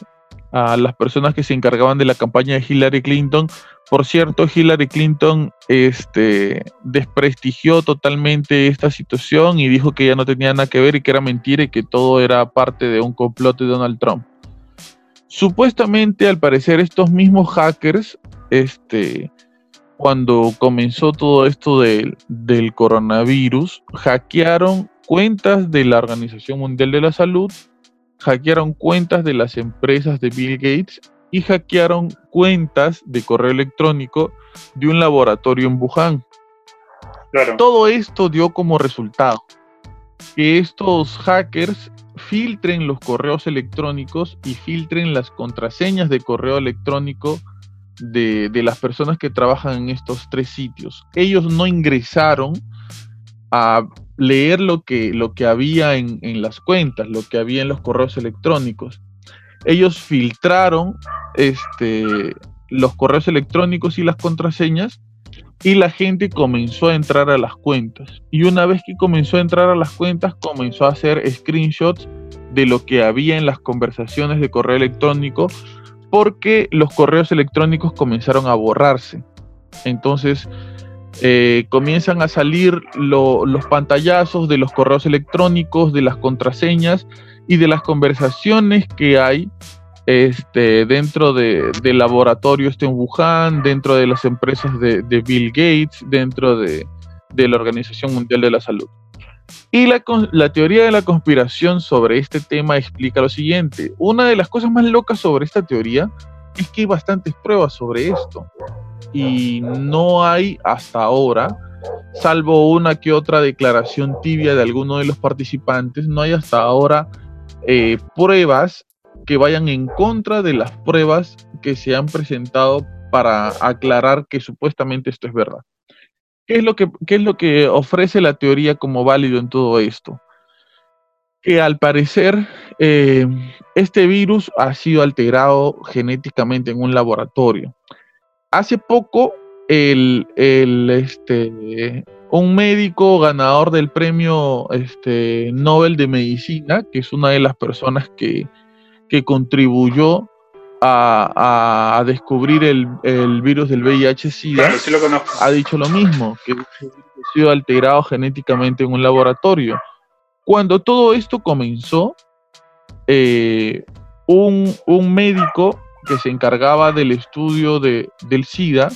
a las personas que se encargaban de la campaña de Hillary Clinton. Por cierto, Hillary Clinton este, desprestigió totalmente esta situación y dijo que ya no tenía nada que ver y que era mentira y que todo era parte de un complot de Donald Trump. Supuestamente, al parecer, estos mismos hackers, este, cuando comenzó todo esto del coronavirus, hackearon cuentas de la Organización Mundial de la Salud, hackearon cuentas de las empresas de Bill Gates y hackearon cuentas de correo electrónico de un laboratorio en Wuhan. Todo esto dio como resultado que estos hackers filtren los correos electrónicos y filtren las contraseñas de correo electrónico de, de, las personas que trabajan en estos tres sitios. Ellos no ingresaron a leer lo que, lo que había en, las cuentas, lo que había en los correos electrónicos. Ellos filtraron este, los correos electrónicos y las contraseñas y la gente comenzó a entrar a las cuentas. Y una vez que comenzó a entrar a las cuentas, comenzó a hacer screenshots de lo que había en las conversaciones de correo electrónico porque los correos electrónicos comenzaron a borrarse. Entonces, eh, comienzan a salir los pantallazos de los correos electrónicos, de las contraseñas y de las conversaciones que hay este, dentro de, del laboratorio este en Wuhan, dentro de las empresas de, Bill Gates, dentro de, la Organización Mundial de la Salud. Y la, la, teoría de la conspiración sobre este tema explica lo siguiente. Una de las cosas más locas sobre esta teoría es que hay bastantes pruebas sobre esto y no hay hasta ahora, salvo una que otra declaración tibia de alguno de los participantes, no hay hasta ahora eh, pruebas que vayan en contra de las pruebas que se han presentado para aclarar que supuestamente esto es verdad. ¿Qué es lo que, es lo que ofrece la teoría como válido en todo esto? Que al parecer eh, este virus ha sido alterado genéticamente en un laboratorio hace poco el, este, un médico ganador del premio este, Nobel de Medicina, que es una de las personas que, contribuyó a, descubrir el, virus del VIH-Sida, ha dicho lo mismo, que es sido alterado genéticamente en un laboratorio. Cuando todo esto comenzó, eh, un, médico que se encargaba del estudio de, del SIDA,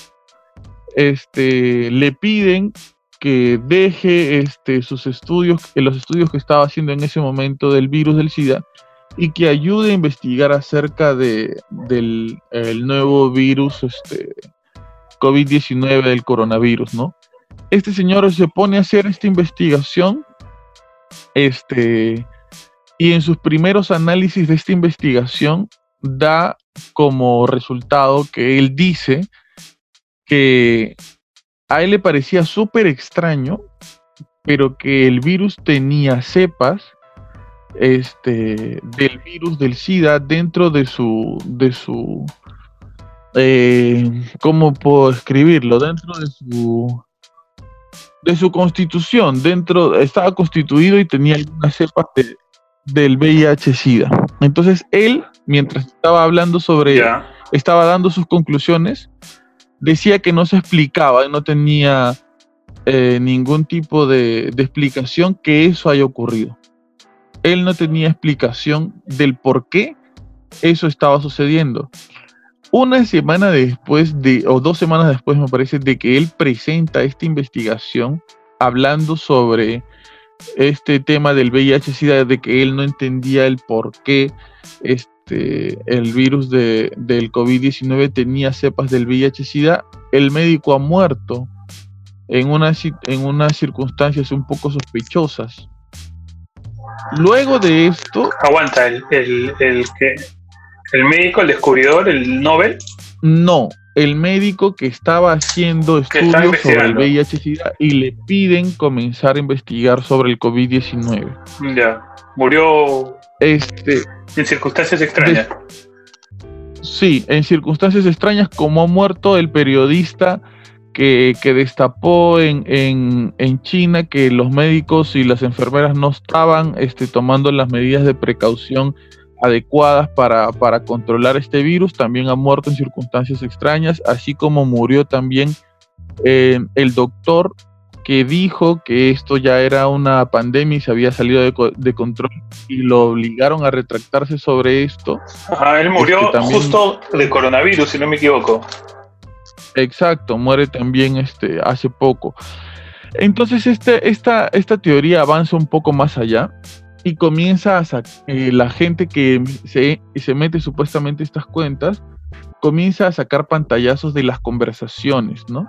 este, le piden que deje este, sus estudios, los estudios que estaba haciendo en ese momento del virus del SIDA, y que ayude a investigar acerca de, del nuevo virus este, COVID-19 del coronavirus, ¿no? Este señor se pone a hacer esta investigación este, y en sus primeros análisis de esta investigación da como resultado que él dice que a él le parecía súper extraño, pero que el virus tenía cepas este, del virus del SIDA dentro de su, de su, eh, ¿cómo puedo escribirlo? Dentro de su, de su constitución, dentro, estaba constituido y tenía algunas cepas del VIH-Sida. Entonces él, mientras estaba hablando sobre, estaba dando sus conclusiones, decía que no se explicaba, no tenía eh, ningún tipo de, de explicación que eso haya ocurrido él no tenía explicación del por qué eso estaba sucediendo. Una semana después de, o dos semanas después me parece, de que él presenta esta investigación hablando sobre este tema del VIH-Sida, de que él no entendía el por qué este, el virus de, del COVID-19 tenía cepas del VIH-Sida, el médico ha muerto en, una, en unas circunstancias un poco sospechosas. Luego de esto. Aguanta, el, el, el, el médico, el descubridor, el Nobel. No, el médico que estaba haciendo estudios sobre el VIH-Sida y le piden comenzar a investigar sobre el COVID-19. Ya, murió este, en circunstancias extrañas. sí, en circunstancias extrañas, como ha muerto el periodista que, destapó en, en, China que los médicos y las enfermeras no estaban este, tomando las medidas de precaución adecuadas para, para, controlar este virus, también ha muerto en circunstancias extrañas, así como murió también eh, el doctor que dijo que esto ya era una pandemia y se había salido de, control y lo obligaron a retractarse sobre esto. él murió este, justo de coronavirus, si no me equivoco. Exacto, muere también este, hace poco. Entonces este, esta, esta teoría avanza un poco más allá y comienza a eh, la gente que se, se mete supuestamente estas cuentas, comienza a sacar pantallazos de las conversaciones, ¿no?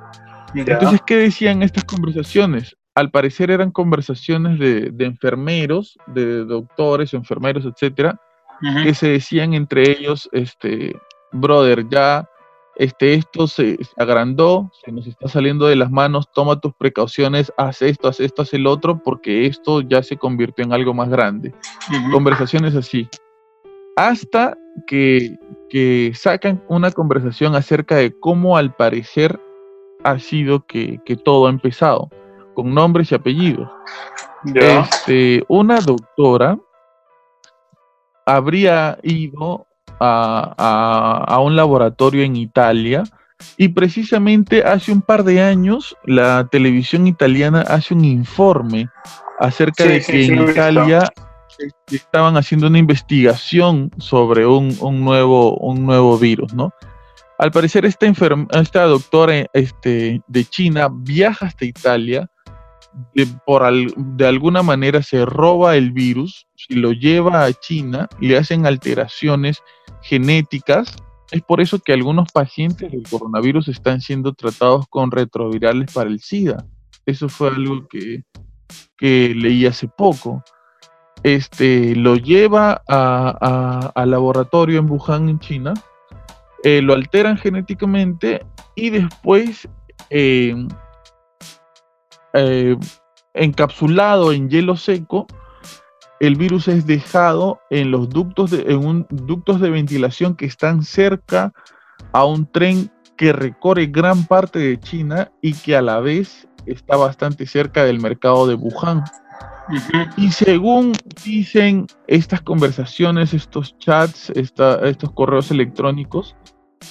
Entonces, ¿qué decían estas conversaciones? Al parecer eran conversaciones de, enfermeros, de doctores, enfermeros, etcétera, que se decían entre ellos, este, brother, ya este, esto se, agrandó, se nos está saliendo de las manos, toma tus precauciones, haz esto, haz esto, haz el otro, porque esto ya se convirtió en algo más grande. Conversaciones así. Hasta que, sacan una conversación acerca de cómo al parecer ha sido que, todo ha empezado, con nombres y apellidos. Este, una doctora habría ido a, un laboratorio en Italia y precisamente hace un par de años la televisión italiana hace un informe acerca de que en Italia estaban haciendo una investigación sobre un, nuevo, un nuevo virus, ¿no? Al parecer esta, esta doctora este, de China viaja hasta Italia, de, por de alguna manera se roba el virus, y lo lleva a China, le hacen alteraciones genéticas. Es por eso que algunos pacientes del coronavirus están siendo tratados con retrovirales para el SIDA. Eso fue algo que, leí hace poco. Este, lo lleva al laboratorio en Wuhan, en China, eh, lo alteran genéticamente y después eh, eh, encapsulado en hielo seco, el virus es dejado en los ductos de, en un, ductos de ventilación que están cerca a un tren que recorre gran parte de China y que a la vez está bastante cerca del mercado de Wuhan. Y según dicen estas conversaciones, estos chats, estos correos electrónicos,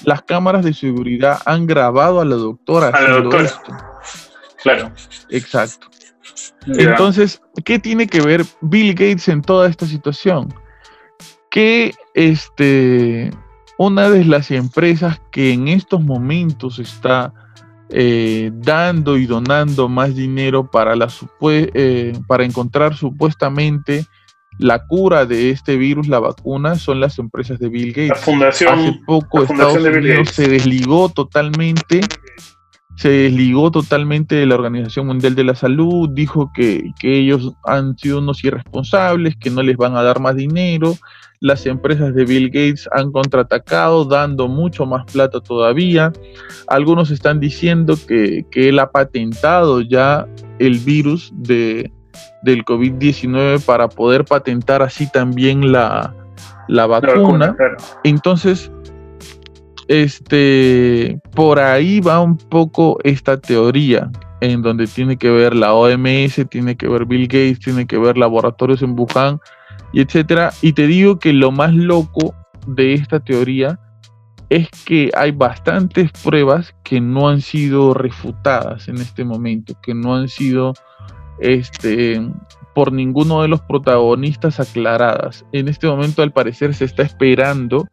las cámaras de seguridad han grabado a la doctora haciendo esto. Claro. Exacto. Entonces, ¿qué tiene que ver Bill Gates en toda esta situación? Que este, una de las empresas que en estos momentos está eh, dando y donando más dinero para, la eh, para encontrar supuestamente la cura de este virus, la vacuna, son las empresas de Bill Gates. La fundación, Hace poco Estados Unidos se desligó totalmente se desligó totalmente de la Organización Mundial de la Salud, dijo que, ellos han sido unos irresponsables, que no les van a dar más dinero. Las empresas de Bill Gates han contraatacado, dando mucho más plata todavía. Algunos están diciendo que, él ha patentado ya el virus de, del COVID-19 para poder patentar así también la, vacuna. Entonces, este, por ahí va un poco esta teoría, en donde tiene que ver la OMS, tiene que ver Bill Gates, tiene que ver laboratorios en Wuhan, y etcétera. Y te digo que lo más loco de esta teoría es que hay bastantes pruebas que no han sido refutadas en este momento, que no han sido este, por ninguno de los protagonistas aclaradas. En este momento, al parecer, se está esperando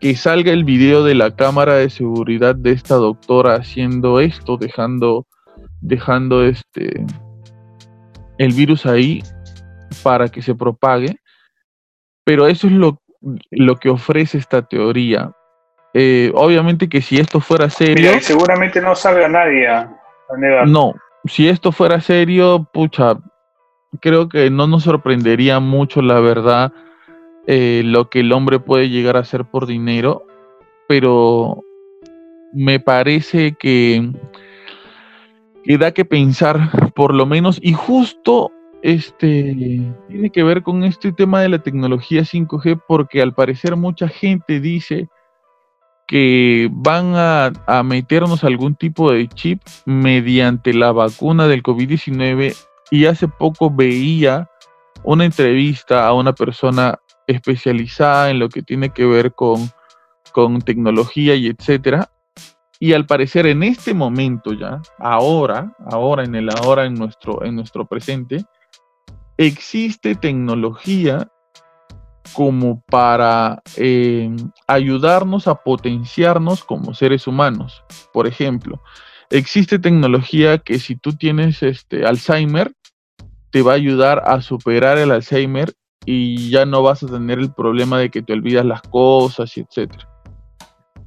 que salga el video de la cámara de seguridad de esta doctora haciendo esto, dejando, dejando este el virus ahí para que se propague. Pero eso es lo, lo que ofrece esta teoría. Eh, obviamente que si esto fuera serio. seguramente no salga nadie a, No, si esto fuera serio, pucha, creo que no nos sorprendería mucho, la verdad, eh, lo que el hombre puede llegar a hacer por dinero, pero me parece que, que da que pensar, por lo menos, y justo este tiene que ver con este tema de la tecnología 5G, porque al parecer mucha gente dice que van a, a meternos algún tipo de chip mediante la vacuna del COVID-19 y hace poco veía una entrevista a una persona especializada en lo que tiene que ver con, con tecnología y etcétera. Y al parecer en este momento ya, ahora, ahora en el ahora, en nuestro, en nuestro presente, existe tecnología como para eh, ayudarnos a potenciarnos como seres humanos. Por ejemplo, existe tecnología que si tú tienes este Alzheimer, te va a ayudar a superar el Alzheimer y ya no vas a tener el problema de que te olvidas las cosas y etcétera.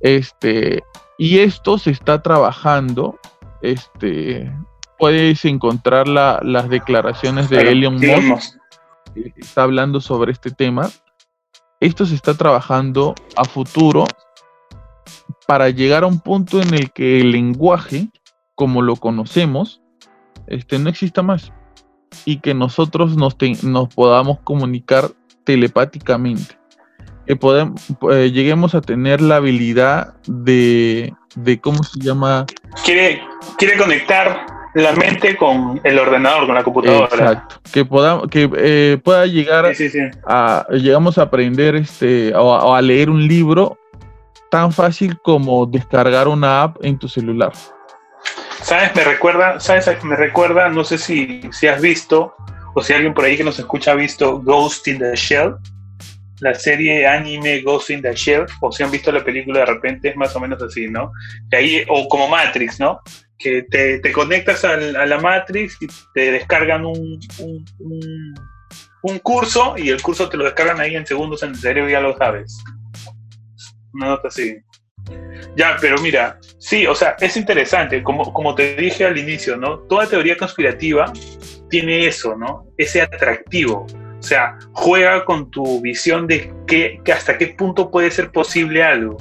Este, y esto se está trabajando, este, puedes encontrar las declaraciones de Elon Musk, que está hablando sobre este tema. Esto se está trabajando a futuro para llegar a un punto en el que el lenguaje, como lo conocemos, este, no exista más y que nosotros nos, nos podamos comunicar telepáticamente. Que podemos, eh, lleguemos a tener la habilidad de, de, ¿cómo se llama? Quiere, quiere conectar la mente con el ordenador, con la computadora. Exacto. Que, podamos, que eh, pueda llegar a, llegamos a aprender este, o a leer un libro tan fácil como descargar una app en tu celular. ¿Sabes? Me recuerda, ¿sabes? Me recuerda, no sé si, si has visto, o si alguien por ahí que nos escucha ha visto Ghost in the Shell, la serie anime Ghost in the Shell, o si han visto la película de repente, es más o menos así, ¿no? Ahí, o como Matrix, ¿no? Que te, te conectas a la Matrix y te descargan un, un, un, curso y el curso te lo descargan ahí en segundos en el cerebro, ya lo sabes. Una nota así. Ya, pero mira, sí, o sea, es interesante, como, como te dije al inicio, ¿no? Toda teoría conspirativa tiene eso, ¿no? Ese atractivo. O sea, juega con tu visión de que, hasta qué punto puede ser posible algo.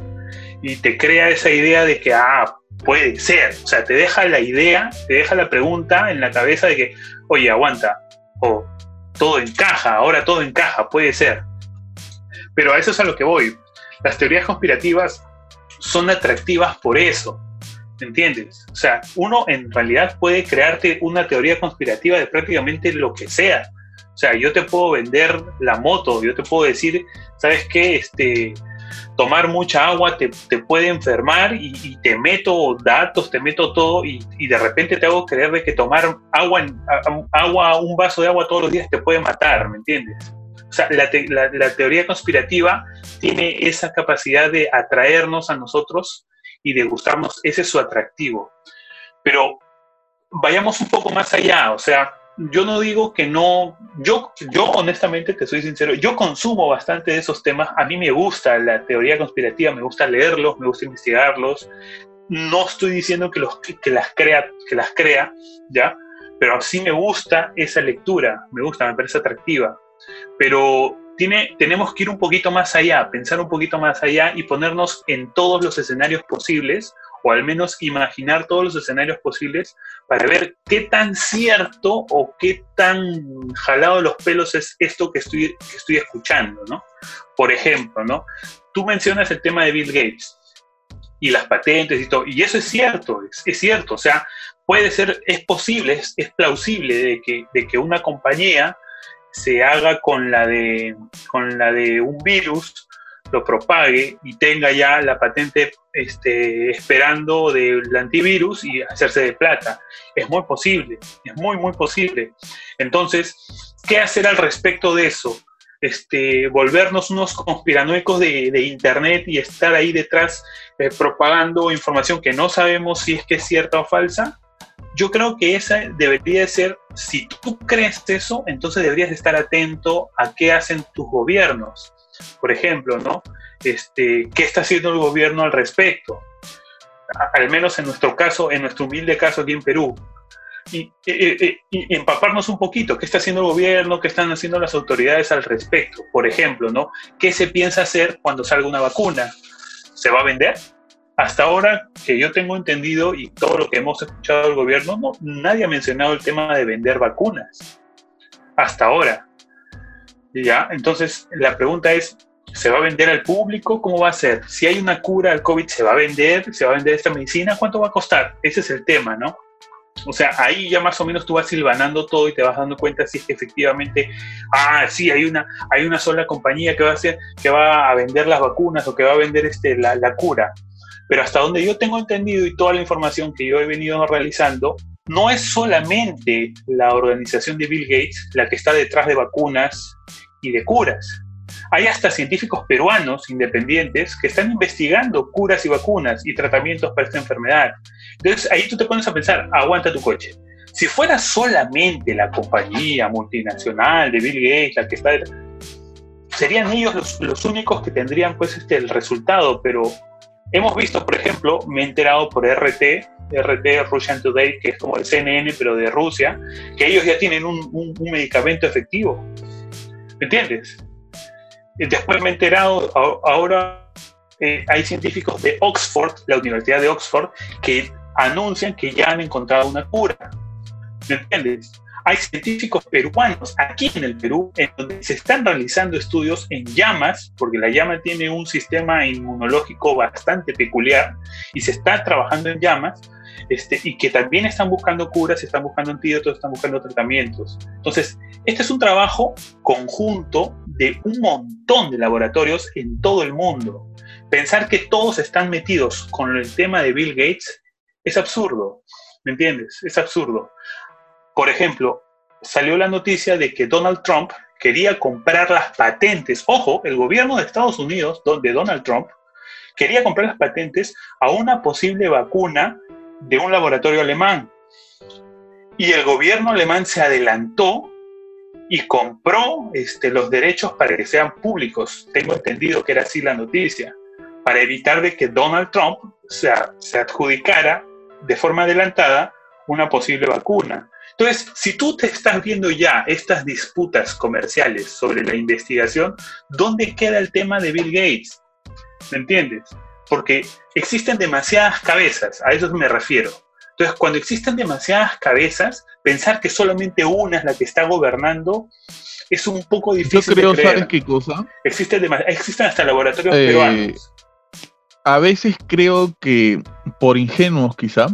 Y te crea esa idea de que, ah, puede ser. O sea, te deja la idea, te deja la pregunta en la cabeza de que, oye, aguanta. O todo encaja, ahora todo encaja, puede ser. Pero a eso es a lo que voy. Las teorías conspirativas son atractivas por eso. ¿Me entiendes? O sea, uno en realidad puede crearte una teoría conspirativa de prácticamente lo que sea. O sea, yo te puedo vender la moto, yo te puedo decir, ¿sabes qué? Este, tomar mucha agua te, puede enfermar y, te meto datos, te meto todo y, de repente te hago creer de que tomar agua, agua, un vaso de agua todos los días te puede matar, ¿me entiendes? O sea, la, teoría conspirativa tiene esa capacidad de atraernos a nosotros y de gustarnos, ese es su atractivo. Pero vayamos un poco más allá, o sea, yo no digo que no, yo, yo honestamente te soy sincero, yo consumo bastante de esos temas, a mí me gusta la teoría conspirativa, me gusta leerlos, me gusta investigarlos, no estoy diciendo que, los, que, las, crea, que las crea, ¿ya? Pero sí me gusta esa lectura, me gusta, me parece atractiva, pero tiene, tenemos que ir un poquito más allá, pensar un poquito más allá y ponernos en todos los escenarios posibles o al menos imaginar todos los escenarios posibles para ver qué tan cierto o qué tan jalado los pelos es esto que estoy, que estoy escuchando, ¿no? Por ejemplo, ¿no? Tú mencionas el tema de Bill Gates y las patentes y todo, y eso es cierto, es, cierto, o sea, puede ser, es posible, es, es plausible de que, de que una compañía se haga con la de, con la de un virus lo propague y tenga ya la patente este, esperando del antivirus y hacerse de plata. Es muy posible, es muy, muy posible. Entonces, ¿qué hacer al respecto de eso? Este, volvernos unos conspiranoicos de, de Internet y estar ahí detrás eh, propagando información que no sabemos si es que es cierta o falsa. Yo creo que esa debería ser, si tú crees eso, entonces deberías estar atento a qué hacen tus gobiernos por ejemplo, ¿no? Este, ¿Qué está haciendo el gobierno al respecto? al menos en nuestro caso, en nuestro humilde caso aquí en Perú. Y, empaparnos un poquito, ¿qué está haciendo el gobierno? ¿Qué están haciendo las autoridades al respecto? Por ejemplo, ¿no? ¿Qué se piensa hacer cuando salga una vacuna? ¿Se va a vender? Hasta ahora, que yo tengo entendido y todo lo que hemos escuchado del gobierno, no, nadie ha mencionado el tema de vender vacunas. Hasta ahora. ¿Ya? Entonces, la pregunta es, ¿se va a vender al público? ¿Cómo va a ser? Si hay una cura al COVID, ¿se va a vender? ¿Se va a vender esta medicina? ¿Cuánto va a costar? Ese es el tema, ¿no? O sea, ahí ya más o menos tú vas silvanando todo y te vas dando cuenta si es que efectivamente, ah, sí, hay una, hay una sola compañía que va a hacer, que va a vender las vacunas o que va a vender este, la, la cura. Pero hasta donde yo tengo entendido y toda la información que yo he venido realizando, no es solamente la organización de Bill Gates la que está detrás de vacunas y de curas. Hay hasta científicos peruanos independientes que están investigando curas y vacunas y tratamientos para esta enfermedad. Entonces ahí tú te pones a pensar, aguanta tu coche. Si fuera solamente la compañía multinacional de Bill Gates la que está detrás, serían ellos los, únicos que tendrían pues este, el resultado, pero hemos visto, por ejemplo, me he enterado por RT, RT, Russian Today, que es como el CNN, pero de Rusia, que ellos ya tienen un, medicamento efectivo. ¿Me entiendes? Después me he enterado, ahora eh, hay científicos de Oxford, la Universidad de Oxford, que anuncian que ya han encontrado una cura. ¿Me entiendes? Hay científicos peruanos aquí en el Perú en donde se están realizando estudios en llamas, porque la llama tiene un sistema inmunológico bastante peculiar y se está trabajando en llamas este, y que también están buscando curas, están buscando antídotos, están buscando tratamientos. Entonces, este es un trabajo conjunto de un montón de laboratorios en todo el mundo. Pensar que todos están metidos con el tema de Bill Gates es absurdo, ¿me entiendes? Es absurdo. Por ejemplo, salió la noticia de que Donald Trump quería comprar las patentes. Ojo, el gobierno de Estados Unidos, de Donald Trump, quería comprar las patentes a una posible vacuna de un laboratorio alemán. Y el gobierno alemán se adelantó y compró este, los derechos para que sean públicos. Tengo entendido que era así la noticia, para evitar de que Donald Trump se, se adjudicara de forma adelantada una posible vacuna. Entonces, si tú te estás viendo ya estas disputas comerciales sobre la investigación, ¿dónde queda el tema de Bill Gates? ¿Me entiendes? porque existen demasiadas cabezas, a eso me refiero. Entonces, cuando existen demasiadas cabezas, pensar que solamente una es la que está gobernando es un poco difícil. Yo creo, ¿sabes qué cosa? Existen, existen hasta laboratorios eh, peruanos. A veces creo que, por ingenuos quizá,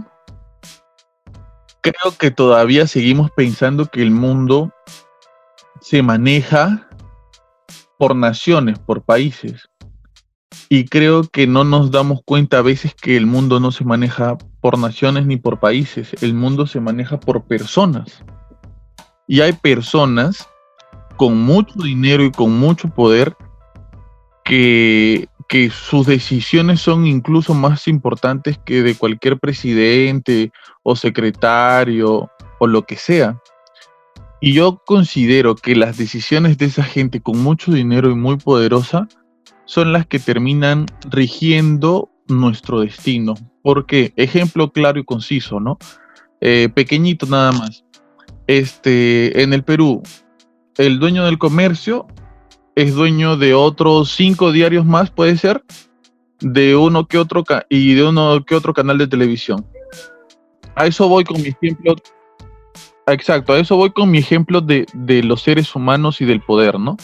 creo que todavía seguimos pensando que el mundo se maneja por naciones, por países Y creo que no nos damos cuenta a veces que el mundo no se maneja por naciones ni por países, el mundo se maneja por personas. Y hay personas con mucho dinero y con mucho poder que, que sus decisiones son incluso más importantes que de cualquier presidente o secretario o lo que sea. Y yo considero que las decisiones de esa gente con mucho dinero y muy poderosa son las que terminan rigiendo nuestro destino. Porque, ejemplo claro y conciso, ¿no? Eh, pequeñito nada más. Este, en el Perú, el dueño del comercio es dueño de otros cinco diarios más, puede ser, de uno que otro y de uno que otro canal de televisión. A eso voy con mi ejemplo. Exacto, a eso voy con mi ejemplo de, de los seres humanos y del poder, ¿no?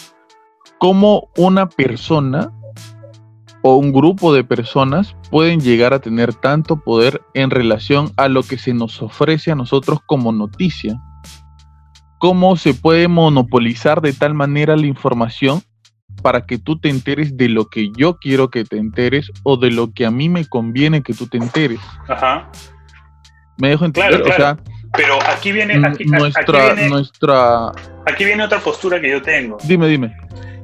Cómo una persona o un grupo de personas pueden llegar a tener tanto poder en relación a lo que se nos ofrece a nosotros como noticia cómo se puede monopolizar de tal manera la información para que tú te enteres de lo que yo quiero que te enteres o de lo que a mí me conviene que tú te enteres. Ajá. ¿Me dejo entender? Claro, claro. Pero aquí viene, aquí, nuestra, nuestra... aquí viene otra postura que yo tengo. Dime, dime.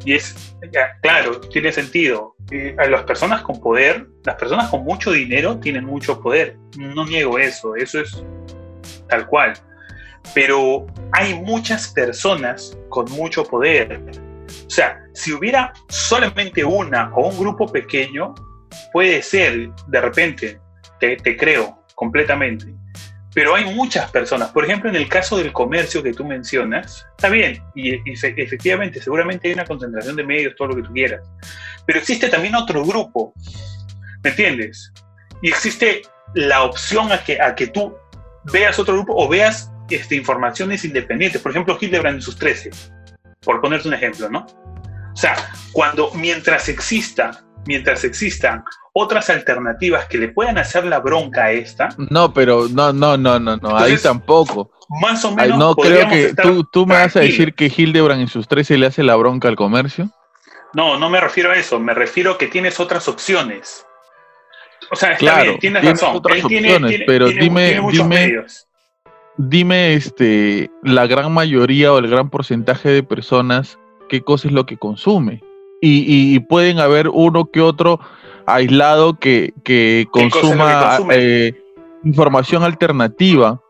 Y es, claro, tiene sentido. A las personas con poder, las personas con mucho dinero tienen mucho poder. No niego eso, eso es tal cual pero hay muchas personas con mucho poder. O sea, si hubiera solamente una o un grupo pequeño, puede ser, de repente, te, creo completamente. Pero hay muchas personas. Por ejemplo, en el caso del comercio que tú mencionas, está bien, y, efectivamente, seguramente hay una concentración de medios, todo lo que tú quieras. Pero existe también otro grupo, ¿me entiendes? Y existe la opción a que, a que tú veas otro grupo o veas este, informaciones independientes. Por ejemplo, Hildebrand en sus 13, por ponerte un ejemplo, ¿no? O sea, cuando mientras exista, mientras existan otras alternativas que le puedan hacer la bronca a esta. No, pero no, no, no, no, no, ahí tampoco. Más o menos. no creo que tú, tú me vas a decir que Hildebrand en sus 13 le hace la bronca al comercio. No, no me refiero a eso, me refiero a que tienes otras opciones. O sea, está claro, bien, tienes, razón. Otras opciones, pero dime, dime, dime este, la gran mayoría o el gran porcentaje de personas qué cosa es lo que consume. Y, pueden haber uno que otro aislado que, consuma eh, información alternativa.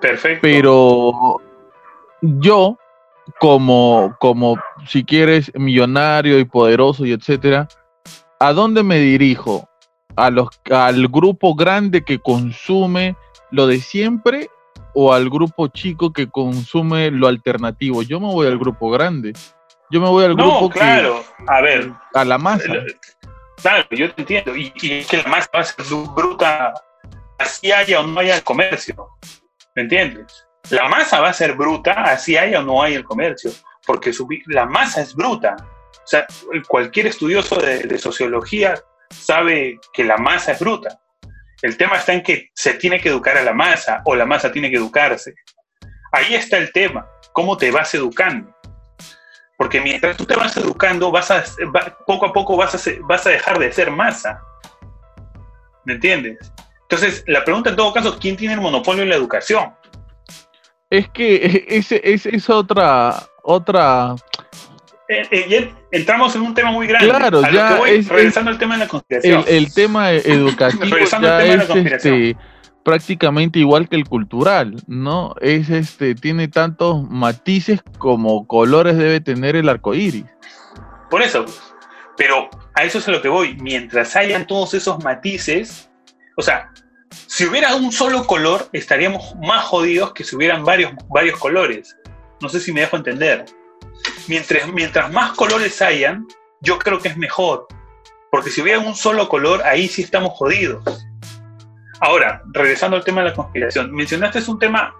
Perfecto. Pero yo, como, como si quieres, millonario y poderoso y etcétera, ¿a dónde me dirijo? ¿A los, ¿Al grupo grande que consume lo de siempre o al grupo chico que consume lo alternativo. Yo me voy al grupo grande. Yo me voy al grupo no, claro. a ver. A la masa. Claro, yo te entiendo. Y, es que la masa va a ser bruta, así haya o no haya el comercio. ¿Me entiendes? La masa va a ser bruta, así haya o no haya el comercio. Porque la masa es bruta. O sea, cualquier estudioso de sociología sabe que la masa es bruta. El tema está en que se tiene que educar a la masa o la masa tiene que educarse. Ahí está el tema, cómo te vas educando. Porque mientras tú te vas educando, vas poco a poco vas a, dejar de ser masa. ¿Me entiendes? Entonces, la pregunta en todo caso, ¿quién tiene el monopolio en la educación? Es que ese es otra, otra, eh, eh, entramos en un tema muy grande. Claro, ya regresando al tema de la conspiración. El, tema educativo ya es este, prácticamente igual que el cultural, ¿no? Es este, tiene tantos matices como colores debe tener el arco iris. Por eso, pero a eso es a lo que voy. Mientras hayan todos esos matices, o sea, si hubiera un solo color, estaríamos más jodidos que si hubieran varios, varios colores. No sé si me dejo entender mientras, mientras más colores hayan, yo creo que es mejor. Porque si hubiera un solo color, ahí sí estamos jodidos. Ahora, regresando al tema de la conspiración, mencionaste un tema,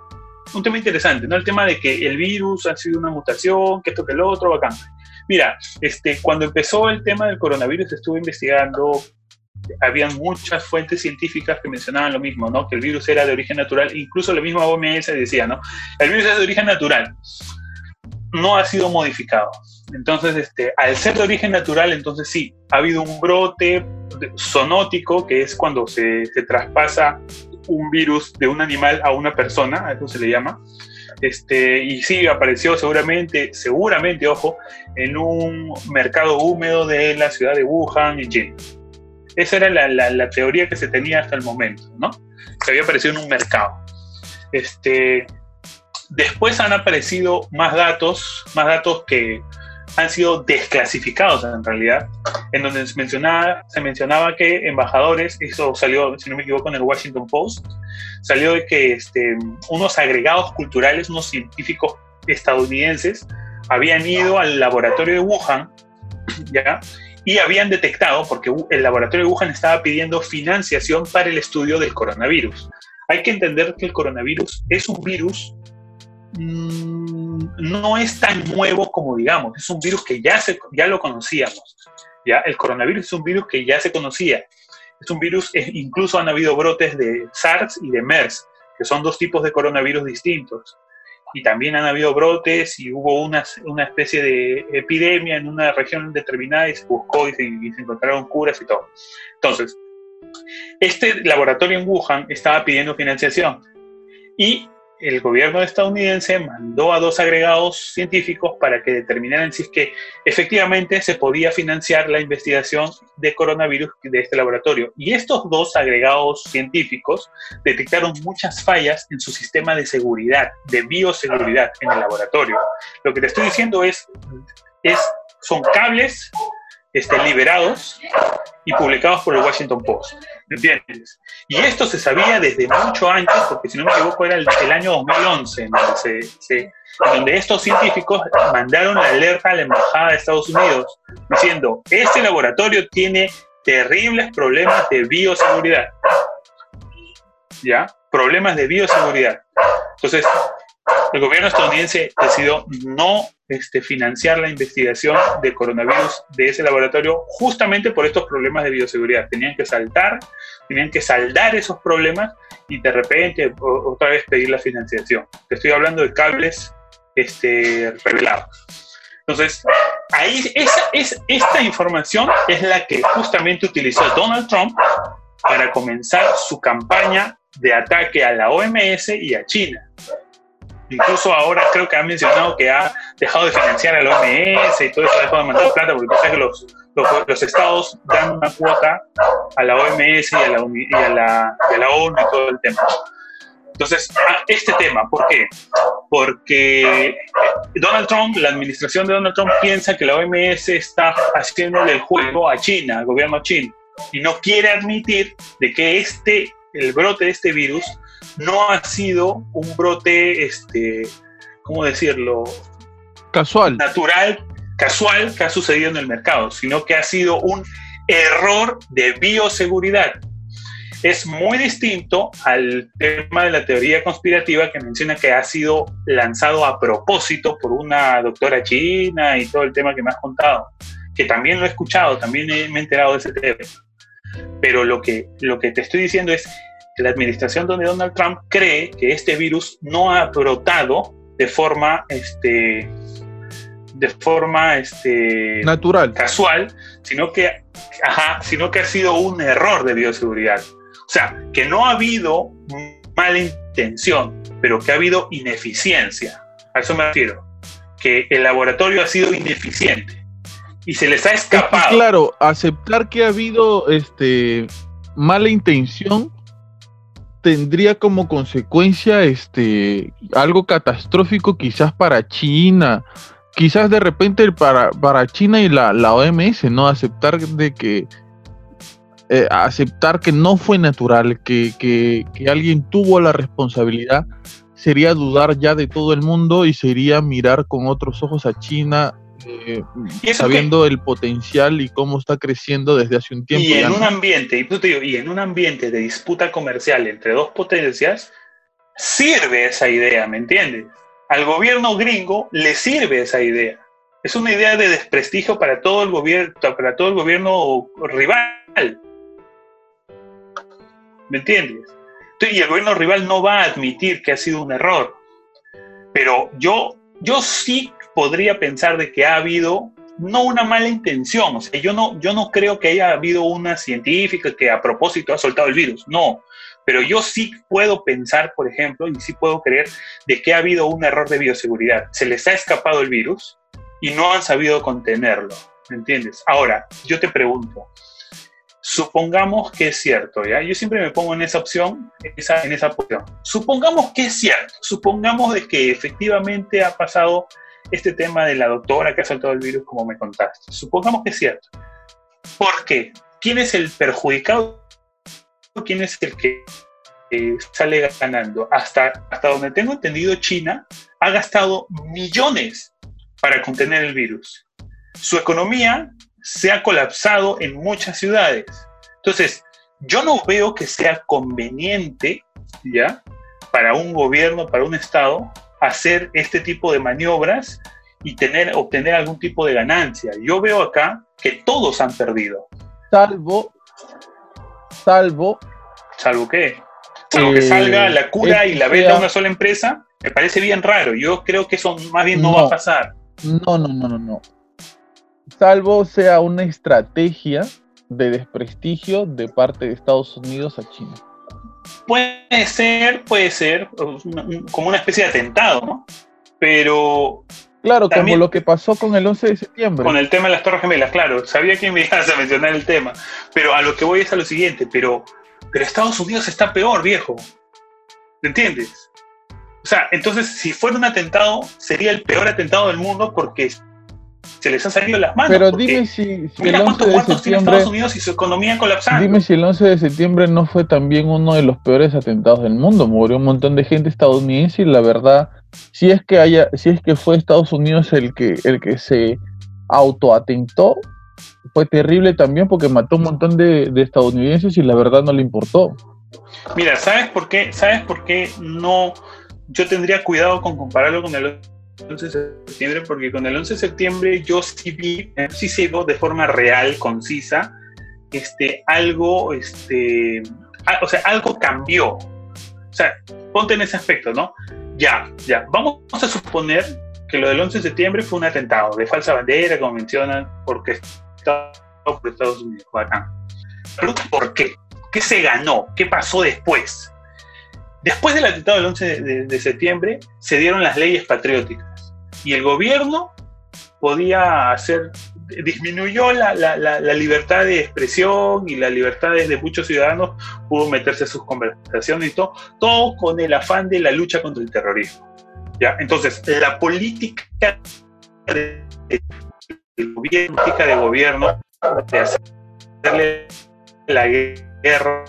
un tema interesante, ¿no? El tema de que el virus ha sido una mutación, que esto que lo otro, bacán. Mira, este, cuando empezó el tema del coronavirus estuve investigando, habían muchas fuentes científicas que mencionaban lo mismo, ¿no? Que el virus era de origen natural, incluso la misma OMS decía, ¿no? El virus es de origen natural no ha sido modificado. Entonces, este, al ser de origen natural, entonces sí, ha habido un brote zoonótico, que es cuando se, traspasa un virus de un animal a una persona, a eso se le llama. Este, y sí, apareció seguramente, seguramente, ojo, en un mercado húmedo de la ciudad de Wuhan, en China. Esa era la, la, la, teoría que se tenía hasta el momento, ¿no? Que había aparecido en un mercado. Este, después han aparecido más datos, más datos que han sido desclasificados en realidad, en donde se mencionaba, se mencionaba que embajadores, eso salió, si no me equivoco, en el Washington Post, salió de que este, unos agregados culturales, unos científicos estadounidenses, habían ido al laboratorio de Wuhan, ¿ya? Y habían detectado, porque el laboratorio de Wuhan estaba pidiendo financiación para el estudio del coronavirus. Hay que entender que el coronavirus es un virus mmm, no es tan nuevo como digamos, es un virus que ya, se, ya lo conocíamos. ¿ya? El coronavirus es un virus que ya se conocía. Es un virus, incluso han habido brotes de SARS y de MERS, que son dos tipos de coronavirus distintos. Y también han habido brotes y hubo una, una especie de epidemia en una región determinada y se buscó y se encontraron curas y todo. Entonces, este laboratorio en Wuhan estaba pidiendo financiación y el gobierno estadounidense mandó a dos agregados científicos para que determinaran si es que efectivamente se podía financiar la investigación de coronavirus de este laboratorio. Y estos dos agregados científicos detectaron muchas fallas en su sistema de seguridad, de bioseguridad en el laboratorio. Lo que te estoy diciendo es, es son cables este, liberados y publicados por el Washington Post. ¿Me entiendes? Y esto se sabía desde mucho antes, porque si no me equivoco era el, el año 2011, en donde, se, se, en donde estos científicos mandaron la alerta a la Embajada de Estados Unidos diciendo, este laboratorio tiene terribles problemas de bioseguridad. ¿Ya? Problemas de bioseguridad. Entonces, el gobierno estadounidense decidió no este, financiar la investigación de coronavirus de ese laboratorio justamente por estos problemas de bioseguridad. Tenían que saltar, tenían que saldar esos problemas y de repente otra vez pedir la financiación. Te estoy hablando de cables este, revelados. Entonces, ahí esa, es, esta información es la que justamente utilizó Donald Trump para comenzar su campaña de ataque a la OMS y a China. Incluso ahora creo que ha mencionado que ha dejado de financiar a la OMS y todo eso, ha dejado de mandar plata, porque pasa que los, los, los, estados dan una cuota a la OMS y a la, y a la, y a la ONU y todo el tema. Entonces, este tema, ¿por qué? Porque Donald Trump, la administración de Donald Trump piensa que la OMS está haciéndole el juego a China, al gobierno chino, y no quiere admitir de que este, el brote de este virus no ha sido un brote, este, ¿cómo decirlo? Casual. Natural, casual que ha sucedido en el mercado, sino que ha sido un error de bioseguridad. Es muy distinto al tema de la teoría conspirativa que menciona que ha sido lanzado a propósito por una doctora china y todo el tema que me has contado, que también lo he escuchado, también me he enterado de ese tema. Pero lo que, lo que te estoy diciendo es la administración de Donald Trump cree que este virus no ha brotado de forma, este, de forma este, natural, casual, sino que, ajá, sino que ha sido un error de bioseguridad. O sea, que no ha habido mala intención, pero que ha habido ineficiencia. A eso me refiero. Que el laboratorio ha sido ineficiente y se les ha escapado. Claro, aceptar que ha habido este, mala intención tendría como consecuencia este algo catastrófico quizás para China, quizás de repente para, para China y la, la OMS, ¿no? Aceptar de que eh, aceptar que no fue natural, que, que, que, alguien tuvo la responsabilidad, sería dudar ya de todo el mundo y sería mirar con otros ojos a China eh, sabiendo qué? el potencial y cómo está creciendo desde hace un tiempo. Y en un ambiente, y, digo, y en un ambiente de disputa comercial entre dos potencias, sirve esa idea, ¿me entiendes? Al gobierno gringo le sirve esa idea. Es una idea de desprestigio para todo el gobierno, para todo el gobierno rival. ¿Me entiendes? Y el gobierno rival no va a admitir que ha sido un error. Pero yo, yo sí podría pensar de que ha habido no una mala intención, o sea, yo no, yo no creo que haya habido una científica que a propósito ha soltado el virus, no, pero yo sí puedo pensar, por ejemplo, y sí puedo creer de que ha habido un error de bioseguridad, se les ha escapado el virus y no han sabido contenerlo, ¿me entiendes? Ahora, yo te pregunto, supongamos que es cierto, ¿ya? Yo siempre me pongo en esa opción, esa, en esa posición. Supongamos que es cierto, supongamos de que efectivamente ha pasado este tema de la doctora que ha saltado el virus, como me contaste. Supongamos que es cierto. ¿Por qué? ¿Quién es el perjudicado? ¿Quién es el que sale ganando? Hasta, hasta donde tengo entendido, China ha gastado millones para contener el virus. Su economía se ha colapsado en muchas ciudades. Entonces, yo no veo que sea conveniente, ¿ya? Para un gobierno, para un Estado, hacer este tipo de maniobras y tener, obtener algún tipo de ganancia. Yo veo acá que todos han perdido. Salvo, salvo. ¿Salvo qué? Salvo que salga la cura y la venda una sola empresa, me parece bien raro. Yo creo que eso más bien no, va a pasar. No, no, no, no, no. Salvo sea una estrategia de desprestigio de parte de Estados Unidos a China. Puede ser, puede ser, como una especie de atentado, ¿no? Pero... Claro, como lo que pasó con el 11 de septiembre. Con el tema de las Torres Gemelas, claro. Sabía que me ibas a mencionar el tema. Pero a lo que voy es a lo siguiente, pero, pero Estados Unidos está peor, viejo. ¿Me entiendes? O sea, entonces, si fuera un atentado, sería el peor atentado del mundo porque se les han salido las manos. Pero dime si, el 11 de septiembre, Estados Unidos y su economía colapsando. Dime si el 11 de septiembre no fue también uno de los peores atentados del mundo. Murió un montón de gente estadounidense y la verdad, si es que haya, si es que fue Estados Unidos el que, el que se autoatentó, fue terrible también porque mató un montón de, de estadounidenses y la verdad no le importó. Mira, ¿sabes por qué? ¿Sabes por qué no? Yo tendría cuidado con compararlo con el 11 de septiembre, porque con el 11 de septiembre yo sí vi, sí sé de forma real, concisa, este, algo, este, o sea, algo cambió. O sea, ponte en ese aspecto, ¿no? Ya, ya, vamos a suponer que lo del 11 de septiembre fue un atentado de falsa bandera, como mencionan, porque por Estados Unidos, Pero ¿por qué? ¿Qué se ganó? ¿Qué pasó después? Después del atentado del 11 de, septiembre se dieron las leyes patrióticas y el gobierno podía hacer, disminuyó la, libertad de expresión y la libertad de muchos ciudadanos, pudo meterse a sus conversaciones y todo, todo con el afán de la lucha contra el terrorismo. ¿ya? Entonces, la política de, gobierno, de gobierno de hacerle la guerra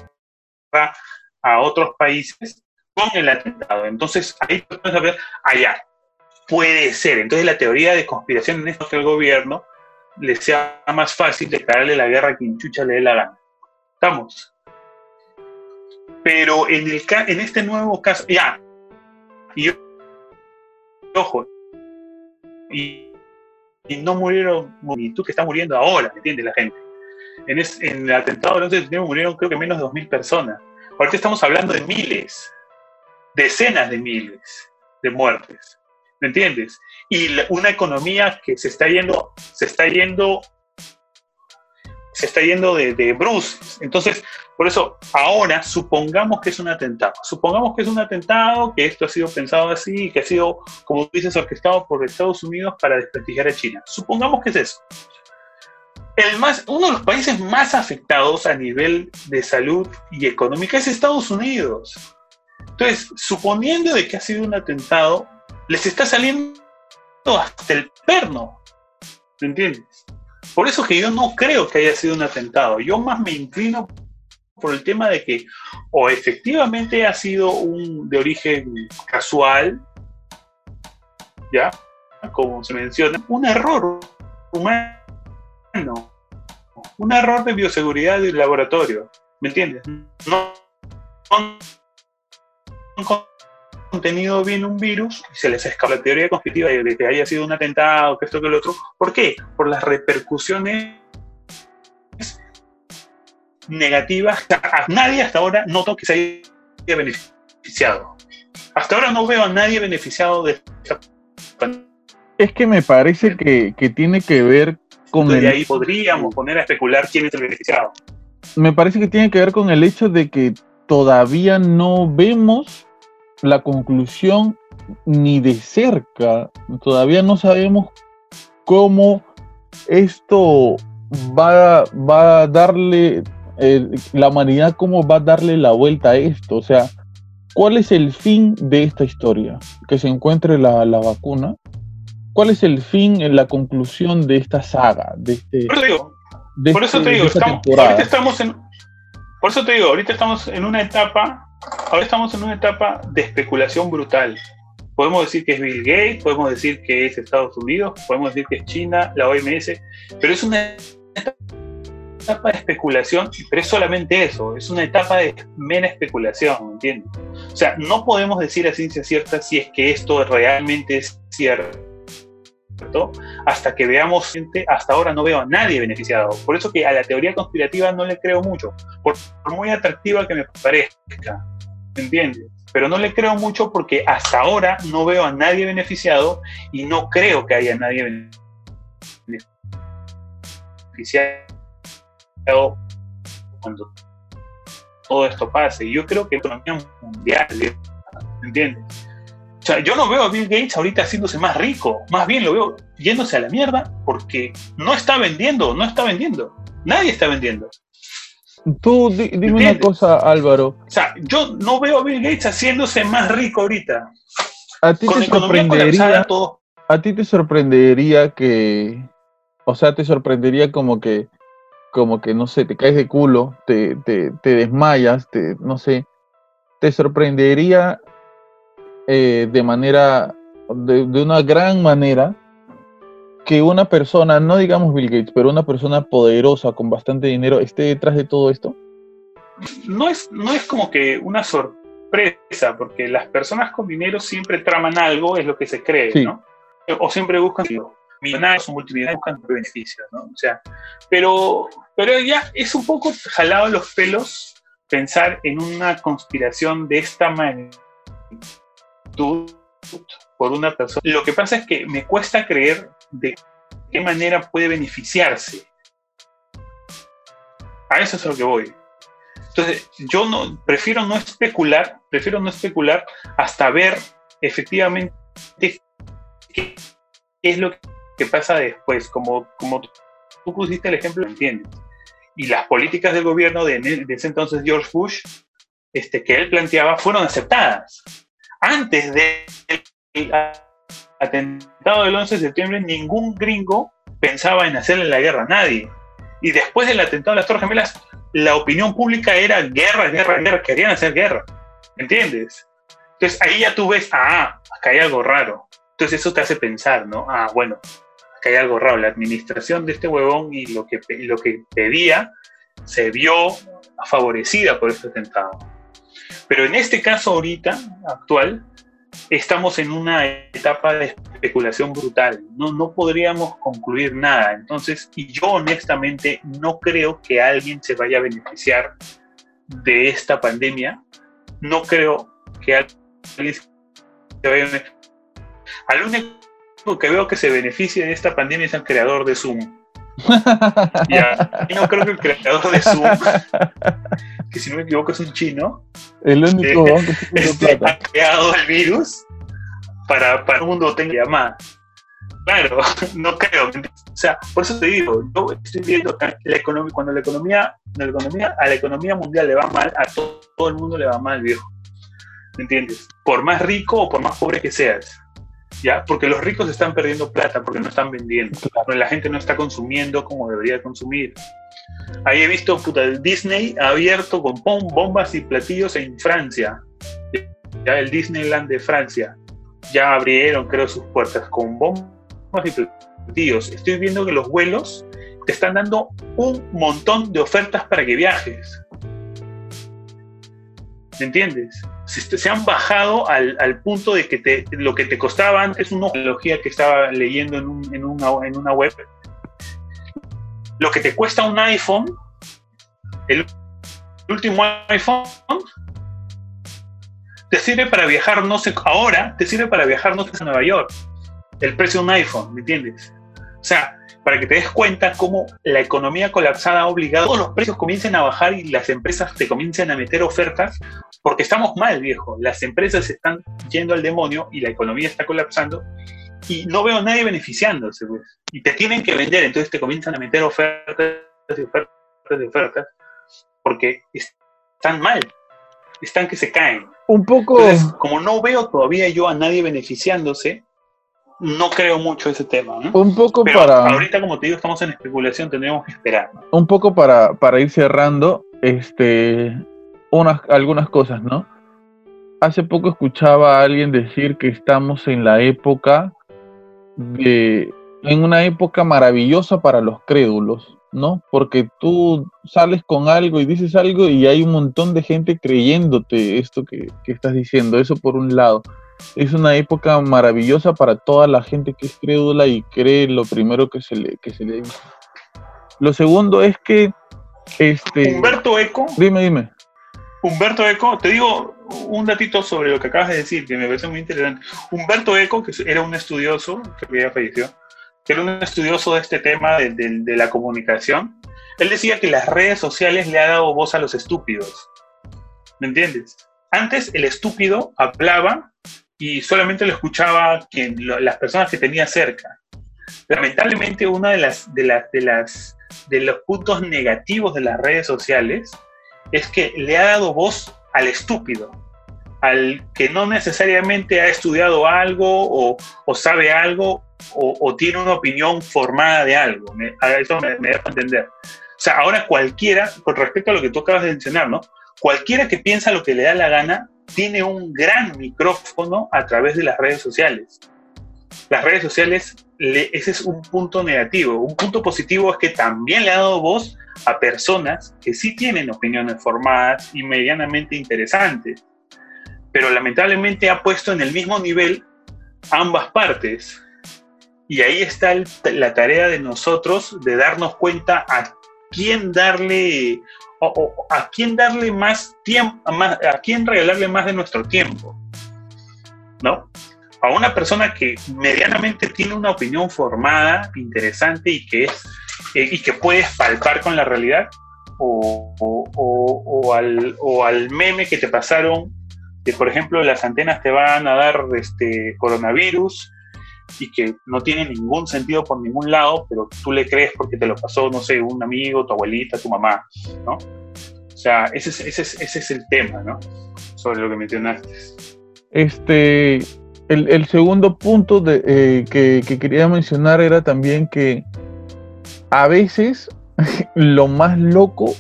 a otros países con el atentado. Entonces, ahí podemos ver, allá, puede ser. Entonces, la teoría de conspiración en esto que el gobierno le sea más fácil declararle la guerra a quien chucha le dé la gana. ¿Estamos? Pero en, el, en este nuevo caso, ya, y ojo, y, y no murieron, y tú que estás muriendo ahora, ¿me entiende la gente? En, en el atentado del 11 de septiembre murieron creo que menos de 2.000 personas. Ahorita estamos hablando de miles decenas de miles de muertes, ¿me entiendes? Y una economía que se está yendo, se está yendo, se está yendo de, bruces. Entonces, por eso, ahora supongamos que es un atentado. Supongamos que es un atentado, que esto ha sido pensado así, que ha sido, como dices, orquestado por Estados Unidos para desprestigiar a China. Supongamos que es eso. El más, uno de los países más afectados a nivel de salud y económica es Estados Unidos. Entonces, suponiendo de que ha sido un atentado, les está saliendo hasta el perno. ¿Me entiendes? Por eso que yo no creo que haya sido un atentado. Yo más me inclino por el tema de que o efectivamente ha sido un de origen casual, ¿ya? Como se menciona, un error humano, un error de bioseguridad del laboratorio, ¿me entiendes? No, contenido bien un virus y se les escapa la teoría conspirativa de que haya sido un atentado, que esto, que lo otro. ¿Por qué? Por las repercusiones negativas. nadie hasta ahora noto que se haya beneficiado. Hasta ahora no veo a nadie beneficiado de esta Es que me parece que, tiene que ver con... el... ahí podríamos poner a especular quién es el beneficiado. Me parece que tiene que ver con el hecho de que todavía no vemos la conclusión ni de cerca. Todavía no sabemos cómo esto va, va a darle, la humanidad, cómo va a darle la vuelta a esto. O sea, ¿cuál es el fin de esta historia? Que se encuentre la, vacuna. ¿Cuál es el fin, en la conclusión de esta saga? De este, por eso te digo, estamos, ahorita estamos en, por eso te digo, ahorita estamos en una etapa, ahora estamos en una etapa de especulación brutal. Podemos decir que es Bill Gates, podemos decir que es Estados Unidos, podemos decir que es China, la OMS, pero es una etapa de especulación, pero es solamente eso, es una etapa de mera especulación, ¿entiendes? O sea, no podemos decir a ciencia cierta si es que esto realmente es cierto hasta que veamos gente, hasta ahora no veo a nadie beneficiado. Por eso que a la teoría conspirativa no le creo mucho, por muy atractiva que me parezca, ¿entiendes? Pero no le creo mucho porque hasta ahora no veo a nadie beneficiado y no creo que haya nadie beneficiado cuando todo esto pase. Yo creo que economía mundial, ¿entiendes? O sea, yo no veo a Bill Gates ahorita haciéndose más rico, más bien lo veo yéndose a la mierda porque no está vendiendo, no está vendiendo. Nadie está vendiendo. Tú dime una cosa, Álvaro. O sea, yo no veo a Bill Gates haciéndose más rico ahorita. A ti te sorprendería. A ti te sorprendería que. O sea, te sorprendería como que. Como que, no sé, te caes de culo, te, te, te desmayas, te, no sé. ¿Te sorprendería eh, de manera, de, una gran manera, que una persona, no digamos Bill Gates, pero una persona poderosa con bastante dinero esté detrás de todo esto? No es, no es como que una sorpresa, porque las personas con dinero siempre traman algo, es lo que se cree, ¿no? O siempre buscan millonarios o multimillonarios buscan beneficios, ¿no? O sea, pero, pero ya es un poco jalado los pelos pensar en una conspiración de esta manera por una persona. Lo que pasa es que me cuesta creer de qué manera puede beneficiarse. A eso es a lo que voy. Entonces, yo no, prefiero no especular, prefiero no especular hasta ver efectivamente qué, es lo que pasa después. Como, como tú pusiste el ejemplo, ¿entiendes? Y las políticas del gobierno de, de ese entonces George Bush, este, que él planteaba, fueron aceptadas antes del atentado del 11 de septiembre, ningún gringo pensaba en hacerle la guerra a nadie. Y después del atentado de las Torres Gemelas, la opinión pública era guerra, guerra, guerra, querían hacer guerra. ¿Entiendes? Entonces ahí ya tú ves, ah, acá hay algo raro. Entonces eso te hace pensar, ¿no? Ah, bueno, acá hay algo raro. La administración de este huevón y lo que, lo que pedía se vio favorecida por este atentado. Pero en este caso ahorita, actual, estamos en una etapa de especulación brutal. No, no podríamos concluir nada. Entonces, y yo honestamente no creo que alguien se vaya a beneficiar de esta pandemia. No creo que alguien se vaya a beneficiar. Al único que veo que se beneficie de esta pandemia es el creador de Zoom. Ya, no creo que el creador de Zoom que si no me equivoco es un chino. El único eh, que este, ha creado el virus para, para un mundo tenga llamada. Claro, no creo. O sea, por eso te digo, yo estoy viendo que la economía, cuando la economía, la economía, a la economía mundial le va mal, a todo, el mundo le va mal, viejo. ¿Me entiendes? Por más rico o por más pobre que seas. ¿Ya? Porque los ricos están perdiendo plata porque no están vendiendo. Porque la gente no está consumiendo como debería consumir. Ahí he visto, puta, Disney ha abierto con bombas y platillos en Francia. Ya el Disneyland de Francia. Ya abrieron, creo, sus puertas con bombas y platillos. Estoy viendo que los vuelos te están dando un montón de ofertas para que viajes. ¿Me entiendes? Se, han bajado al, punto de que te, lo que te costaba antes una tecnología que estaba leyendo en, en, una, en una web lo que te cuesta un iPhone, el último iPhone, te sirve para viajar, no sé, ahora te sirve para viajar, no sé, a Nueva York. el precio de un iPhone, ¿me entiendes? O sea, para que te des cuenta cómo la economía colapsada ha obligado a los precios comiencen a bajar y las empresas te comiencen a meter ofertas, porque estamos mal, viejo. Las empresas están yendo al demonio y la economía está colapsando y no veo a nadie beneficiándose, pues. Y te tienen que vender, entonces te comienzan a meter ofertas y ofertas y ofertas, porque están mal, están que se caen. Un poco. Entonces, como no veo todavía yo a nadie beneficiándose, no creo mucho ese tema. ¿no? Un poco Pero para. ahorita, como te digo, estamos en especulación, tendríamos que esperar. un poco para, para ir cerrando, este, unas, algunas cosas, ¿no? Hace poco escuchaba a alguien decir que estamos en la época de, en una época maravillosa para los crédulos, ¿no? Porque tú sales con algo y dices algo y hay un montón de gente creyéndote esto que, que estás diciendo, eso por un lado. Es una época maravillosa para toda la gente que es crédula y cree lo primero que se le, que se le dice. Lo segundo es que, este, Humberto Eco, dime, dime. Humberto Eco, te digo un datito sobre lo que acabas de decir, que me parece muy interesante. Humberto Eco, que era un estudioso, que ya falleció, que era un estudioso de este tema de, la comunicación, él decía que las redes sociales le ha dado voz a los estúpidos. ¿Me entiendes? Antes el estúpido hablaba y solamente lo escuchaba quien, las personas que tenía cerca. Lamentablemente, una de las, de las, de las de los puntos negativos de las redes sociales es que le ha dado voz al estúpido, al que no necesariamente ha estudiado algo o, sabe algo o, tiene una opinión formada de algo. A eso me, me dejo entender. O sea, ahora cualquiera, con respecto a lo que tú acabas de mencionar, ¿no? Cualquiera que piensa lo que le da la gana tiene un gran micrófono a través de las redes sociales. Las redes sociales, le- ese es un punto negativo. Un punto positivo es que también le ha dado voz a personas que sí tienen opiniones formadas y medianamente interesantes, pero lamentablemente ha puesto en el mismo nivel ambas partes. Y ahí está la tarea de nosotros de darnos cuenta a quién darle o, a quién darle más tiempo, a quién regalarle más de nuestro tiempo, ¿no? A una persona que medianamente tiene una opinión formada, interesante y que es eh, y que puedes palpar con la realidad, o, o- o- al, o al meme que te pasaron, que por ejemplo las antenas te van a dar este coronavirus y que no tiene ningún sentido por ningún lado, pero tú le crees porque te lo pasó, no sé, un amigo, tu abuelita, tu mamá, ¿no? O sea, ese es, ese es, ese es el tema, ¿no? Sobre lo que mencionaste. Este, el, el segundo punto de, eh, que, que quería mencionar era también que a veces lo más loco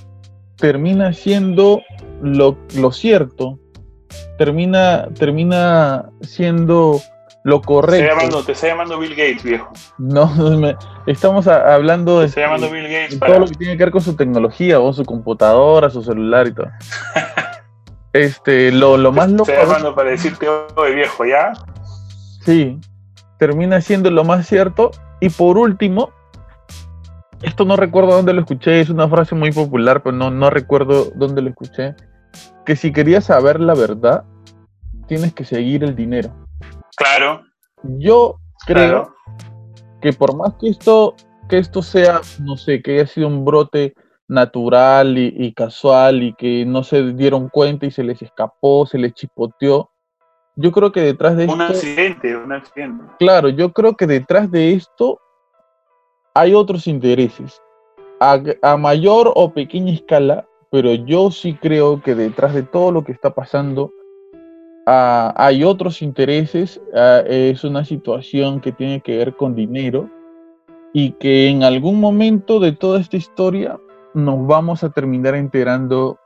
termina siendo lo, lo cierto, termina, termina siendo lo Te correcto. está, llamando, te está llamando Bill Gates, viejo. No, me- estamos a- hablando Te de está llamando Bill Gates de para... todo lo que tiene que ver con su tecnología, o su computadora, su celular y todo. Este, lo, lo más Te loco está veces- llamando para decirte, oye viejo, ¿ya? Sí, termina siendo lo más cierto. Y por último, esto no recuerdo dónde lo escuché, es una frase muy popular, pero no, no recuerdo dónde lo escuché, que si querías saber la verdad, tienes que seguir el dinero. Claro, Yo creo claro. que por más que esto, que esto sea, no sé, que haya sido un brote natural y, y casual y que no se dieron cuenta y se les escapó, se les chipoteó, yo creo que detrás de Un esto... accidente, un accidente. Claro, yo creo que detrás de esto hay otros intereses, a, a mayor o pequeña escala, pero yo sí creo que detrás de todo lo que está pasando ah, hay otros intereses, ah, es una situación que tiene que ver con dinero y que en algún momento de toda esta historia nos vamos a terminar enterando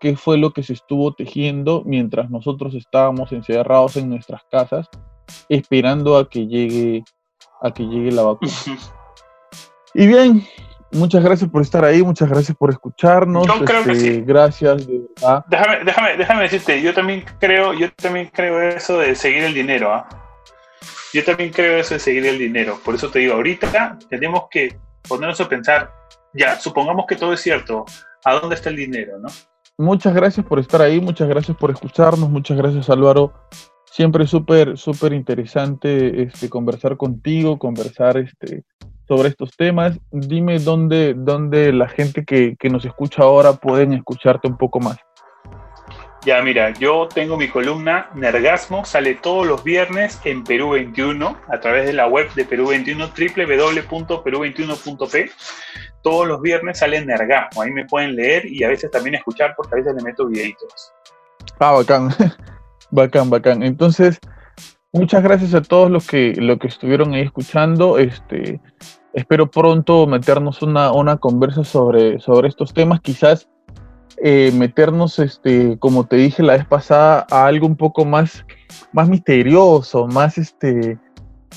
qué fue lo que se estuvo tejiendo mientras nosotros estábamos encerrados en nuestras casas esperando a que llegue a que llegue la vacuna. Y bien, muchas gracias por estar ahí, muchas gracias por escucharnos. Yo creo que este, sí. Gracias, de verdad. Déjame, déjame, déjame decirte, yo también creo, yo también creo eso de seguir el dinero, ¿ah? Yo también creo eso de seguir el dinero. Por eso te digo, ahorita tenemos que ponernos a pensar, ya, supongamos que todo es cierto, ¿a dónde está el dinero, no? Muchas gracias por estar ahí, muchas gracias por escucharnos, muchas gracias Álvaro Siempre súper, súper interesante este, conversar contigo, conversar este, sobre estos temas. Dime dónde, dónde la gente que, que nos escucha ahora pueden escucharte un poco más. Ya, mira, yo tengo mi columna Nergasmo, sale todos los viernes en Perú 21 a través de la web de Perú 21, www.perú21.p. Todos los viernes sale Nergasmo, ahí me pueden leer y a veces también escuchar porque a veces le meto videitos. Ah, bacán, bacán, bacán. Entonces, muchas gracias a todos los que, los que estuvieron ahí escuchando. Este, espero pronto meternos una, una conversa sobre, sobre estos temas, quizás eh, meternos, este, como te dije la vez pasada, a algo un poco más, más misterioso, más este,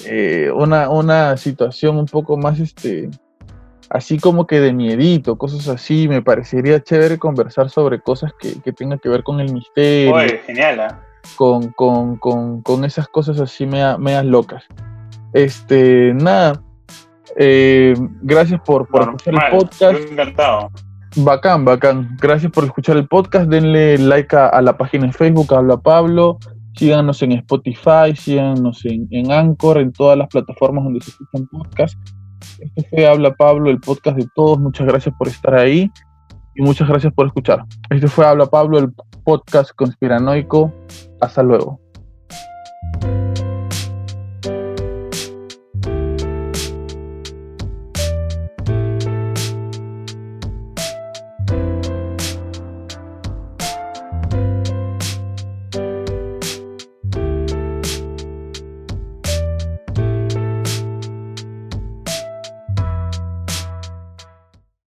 eh, una, una situación un poco más, este, así como que de miedito, cosas así. Me parecería chévere conversar sobre cosas que, que tengan que ver con el misterio. genial, ¿eh? con, con, con, con, esas cosas así meas, locas. Este, nada. Eh, gracias por, por escuchar el podcast. encantado. Bacán, bacán. Gracias por escuchar el podcast. Denle like a, la página en Facebook, Habla Pablo. Síganos en Spotify, síganos en, en Anchor, en todas las plataformas donde se escuchan podcasts. Este fue Habla Pablo, el podcast de todos. Muchas gracias por estar ahí y muchas gracias por escuchar. Este fue Habla Pablo, el podcast conspiranoico. Hasta luego.